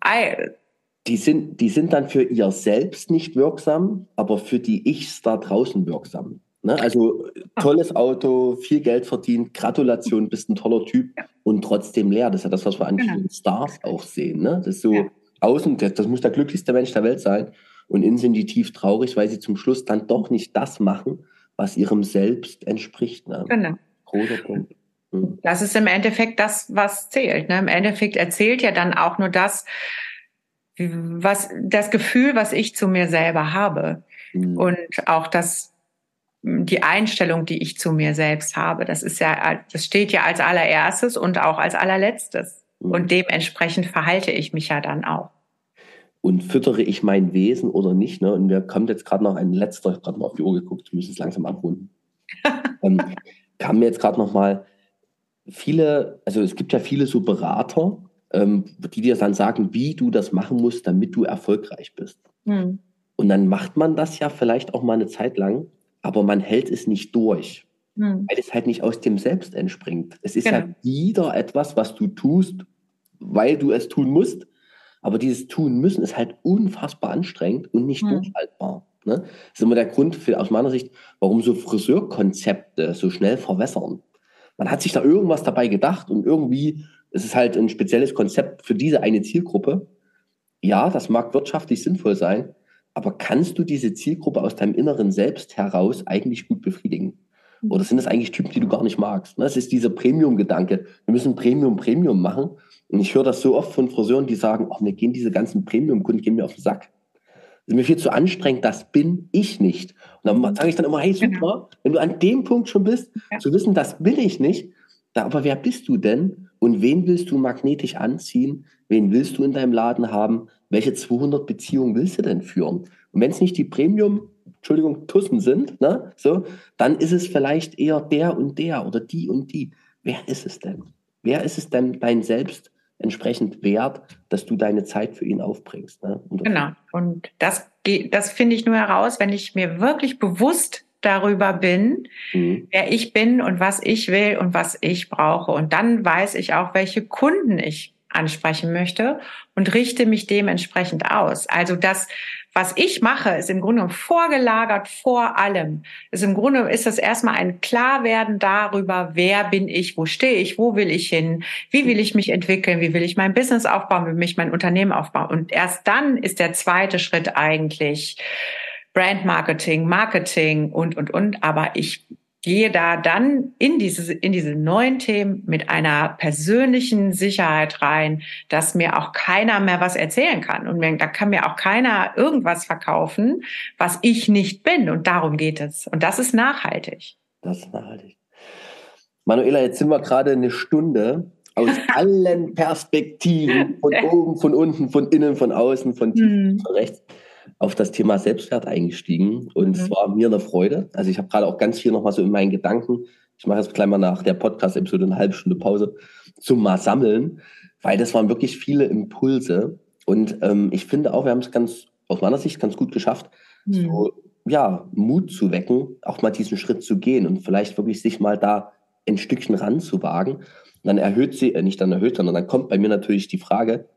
Die sind, die sind dann für ihr selbst nicht wirksam, aber für die Ichs da draußen wirksam. Ne? Also tolles Auto, viel Geld verdient, Gratulation, bist ein toller Typ ja. und trotzdem leer. Das ist ja das, was wir an genau. vielen Stars auch sehen. Ne? Das ist so ja. außen, das, das muss der glücklichste Mensch der Welt sein. Und innen sind die tief traurig, weil sie zum Schluss dann doch nicht das machen, was ihrem Selbst entspricht. Ne? Genau. Großer Punkt. Mhm. Das ist im Endeffekt das, was zählt. Ne? Im Endeffekt erzählt ja dann auch nur das, was das Gefühl, was ich zu mir selber habe. Mhm. Und auch das, die Einstellung, die ich zu mir selbst habe. Das ist ja, das steht ja als allererstes und auch als allerletztes. Mhm. Und dementsprechend verhalte ich mich ja dann auch und füttere ich mein Wesen oder nicht. Ne? Und mir kommt jetzt gerade noch ein letzter, ich habe gerade mal auf die Uhr geguckt, wir müssen es langsam abrunden. ähm, kam mir jetzt gerade noch mal viele, also es gibt ja viele so Berater, ähm, die dir dann sagen, wie du das machen musst, damit du erfolgreich bist. Hm. Und dann macht man das ja vielleicht auch mal eine Zeit lang, aber man hält es nicht durch, hm. weil es halt nicht aus dem Selbst entspringt. Es ist genau. ja wieder etwas, was du tust, weil du es tun musst aber dieses Tun müssen ist halt unfassbar anstrengend und nicht hm. durchhaltbar. Ne? Das ist immer der Grund für, aus meiner Sicht, warum so Friseurkonzepte so schnell verwässern. Man hat sich da irgendwas dabei gedacht und irgendwie ist es halt ein spezielles Konzept für diese eine Zielgruppe. Ja, das mag wirtschaftlich sinnvoll sein, aber kannst du diese Zielgruppe aus deinem inneren Selbst heraus eigentlich gut befriedigen? Oder sind das eigentlich Typen, die du gar nicht magst? Das ne? ist dieser Premium-Gedanke. Wir müssen Premium, Premium machen. Und ich höre das so oft von Friseuren, die sagen, oh, mir gehen diese ganzen Premium-Kunden, gehen mir auf den Sack. Das ist mir viel zu anstrengend, das bin ich nicht. Und dann sage ich dann immer, hey, super, genau. wenn du an dem Punkt schon bist, ja. zu wissen, das will ich nicht, aber wer bist du denn? Und wen willst du magnetisch anziehen? Wen willst du in deinem Laden haben? Welche 200 Beziehungen willst du denn führen? Und wenn es nicht die Premium, Entschuldigung, Tussen sind, ne, so, dann ist es vielleicht eher der und der oder die und die. Wer ist es denn? Wer ist es denn dein Selbst? entsprechend wert, dass du deine Zeit für ihn aufbringst. Ne? Und genau. Und das, das finde ich nur heraus, wenn ich mir wirklich bewusst darüber bin, mhm. wer ich bin und was ich will und was ich brauche. Und dann weiß ich auch, welche Kunden ich ansprechen möchte und richte mich dementsprechend aus. Also das, was ich mache, ist im Grunde vorgelagert vor allem. Ist im Grunde ist das erstmal ein Klarwerden darüber, wer bin ich, wo stehe ich, wo will ich hin, wie will ich mich entwickeln, wie will ich mein Business aufbauen, wie will ich mein Unternehmen aufbauen. Und erst dann ist der zweite Schritt eigentlich Brand Marketing, Marketing und, und, und. Aber ich gehe da dann in diese, in diese neuen Themen mit einer persönlichen Sicherheit rein, dass mir auch keiner mehr was erzählen kann. Und da kann mir auch keiner irgendwas verkaufen, was ich nicht bin. Und darum geht es. Und das ist nachhaltig. Das ist nachhaltig. Manuela, jetzt sind wir gerade eine Stunde aus allen Perspektiven, von oben, von unten, von innen, von außen, von tief, hm. von rechts auf das Thema Selbstwert eingestiegen und mhm. es war mir eine Freude. Also ich habe gerade auch ganz viel nochmal so in meinen Gedanken, ich mache jetzt gleich mal nach der Podcast-Episode eine halbe Stunde Pause, zum mal sammeln, weil das waren wirklich viele Impulse und ähm, ich finde auch, wir haben es ganz, aus meiner Sicht ganz gut geschafft, mhm. so, ja, Mut zu wecken, auch mal diesen Schritt zu gehen und vielleicht wirklich sich mal da ein Stückchen ranzuwagen. Und dann erhöht sie, äh, nicht dann erhöht, sondern dann kommt bei mir natürlich die Frage,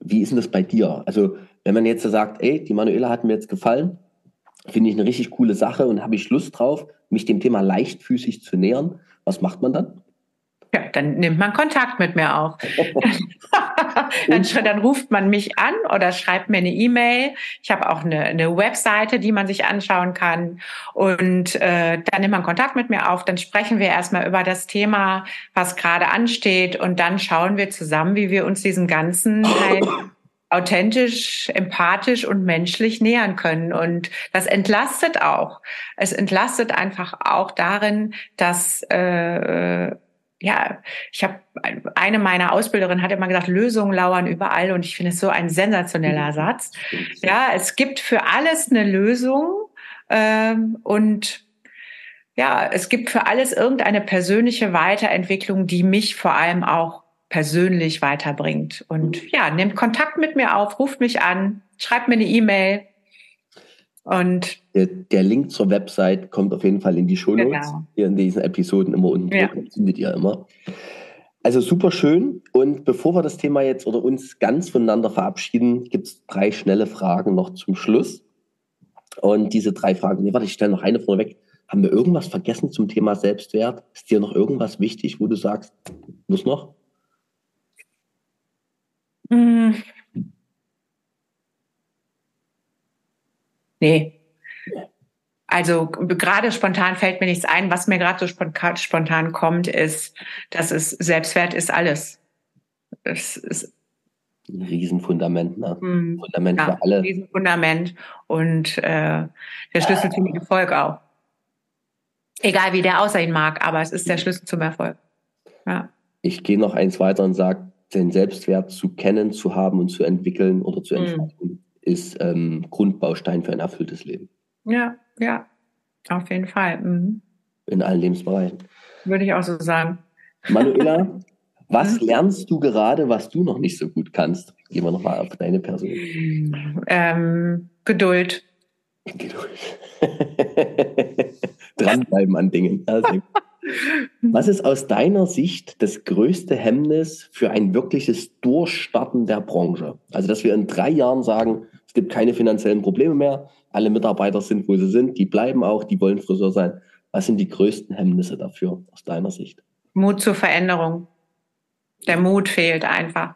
wie ist denn das bei dir? Also wenn man jetzt sagt, ey, die Manuela hat mir jetzt gefallen, finde ich eine richtig coole Sache und habe ich Lust drauf, mich dem Thema leichtfüßig zu nähern, was macht man dann? Ja, dann nimmt man Kontakt mit mir auf. dann, dann, ruft man mich an oder schreibt mir eine E-Mail. Ich habe auch eine, eine, Webseite, die man sich anschauen kann. Und äh, dann nimmt man Kontakt mit mir auf. Dann sprechen wir erstmal über das Thema, was gerade ansteht. Und dann schauen wir zusammen, wie wir uns diesen ganzen halt authentisch, empathisch und menschlich nähern können. Und das entlastet auch. Es entlastet einfach auch darin, dass äh, ja, ich habe eine meiner Ausbilderinnen hat immer gesagt, Lösungen lauern überall und ich finde es so ein sensationeller Satz. Ja, es gibt für alles eine Lösung ähm, und ja, es gibt für alles irgendeine persönliche Weiterentwicklung, die mich vor allem auch persönlich weiterbringt. Und ja, nehmt Kontakt mit mir auf, ruft mich an, schreibt mir eine E-Mail. Und der, der, Link zur Website kommt auf jeden Fall in die Show Notes. Genau. Hier in diesen Episoden immer unten ja. findet ihr immer. Also super schön. Und bevor wir das Thema jetzt oder uns ganz voneinander verabschieden, gibt es drei schnelle Fragen noch zum Schluss. Und diese drei Fragen, nee, warte, ich stelle noch eine vorweg. Haben wir irgendwas vergessen zum Thema Selbstwert? Ist dir noch irgendwas wichtig, wo du sagst, muss noch? Mm. Nee. Also gerade spontan fällt mir nichts ein. Was mir gerade so spontan, spontan kommt, ist, dass es Selbstwert ist alles. Es ist ein Riesenfundament, ne? Mm, Fundament ja, für alle. Ein Riesenfundament und äh, der Schlüssel zum Erfolg auch. Egal wie der aussehen mag, aber es ist der Schlüssel zum Erfolg. Ja. Ich gehe noch eins weiter und sage, den Selbstwert zu kennen, zu haben und zu entwickeln oder zu mhm. entfalten, mhm. ist ähm, Grundbaustein für ein erfülltes Leben. Ja, ja, auf jeden Fall. Mhm. In allen Lebensbereichen. Würde ich auch so sagen. Manuela, was mhm. lernst du gerade, was du noch nicht so gut kannst? Gehen wir nochmal auf deine Person. Ähm, Geduld. Geduld. Dranbleiben an Dingen. Also, was ist aus deiner Sicht das größte Hemmnis für ein wirkliches Durchstarten der Branche? Also, dass wir in drei Jahren sagen, es gibt keine finanziellen Probleme mehr, alle Mitarbeiter sind, wo sie sind, die bleiben auch, die wollen Friseur sein. Was sind die größten Hemmnisse dafür aus deiner Sicht? Mut zur Veränderung. Der Mut fehlt einfach.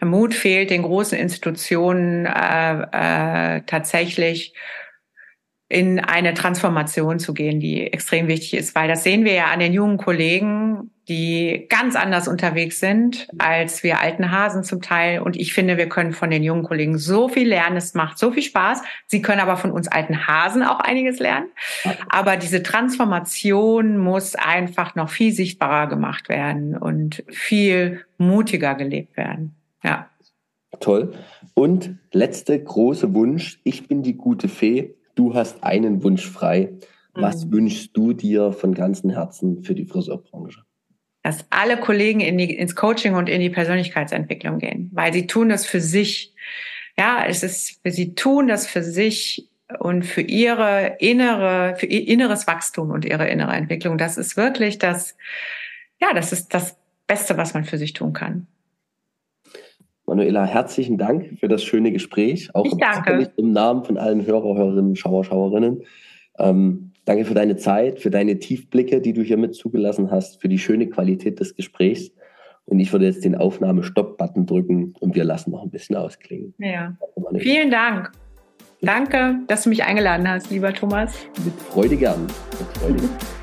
Der Mut fehlt den großen Institutionen äh, äh, tatsächlich in eine Transformation zu gehen, die extrem wichtig ist, weil das sehen wir ja an den jungen Kollegen, die ganz anders unterwegs sind als wir alten Hasen zum Teil. Und ich finde, wir können von den jungen Kollegen so viel lernen. Es macht so viel Spaß. Sie können aber von uns alten Hasen auch einiges lernen. Aber diese Transformation muss einfach noch viel sichtbarer gemacht werden und viel mutiger gelebt werden. Ja. Toll. Und letzte große Wunsch. Ich bin die gute Fee du hast einen Wunsch frei. Was mhm. wünschst du dir von ganzem Herzen für die Friseurbranche? Dass alle Kollegen in die, ins Coaching und in die Persönlichkeitsentwicklung gehen, weil sie tun das für sich. Ja, es ist, sie tun das für sich und für ihre innere, für ihr inneres Wachstum und ihre innere Entwicklung. Das ist wirklich das, ja, das ist das Beste, was man für sich tun kann. Manuela, herzlichen Dank für das schöne Gespräch. Auch ich danke. im Namen von allen Hörer, Hörerinnen, Schauer, Schauerinnen. Ähm, danke für deine Zeit, für deine Tiefblicke, die du hier mit zugelassen hast, für die schöne Qualität des Gesprächs. Und ich würde jetzt den Aufnahme-Stopp-Button drücken und wir lassen noch ein bisschen ausklingen. Ja. Vielen Dank. Danke, dass du mich eingeladen hast, lieber Thomas. Mit Freude gern. Mit Freude.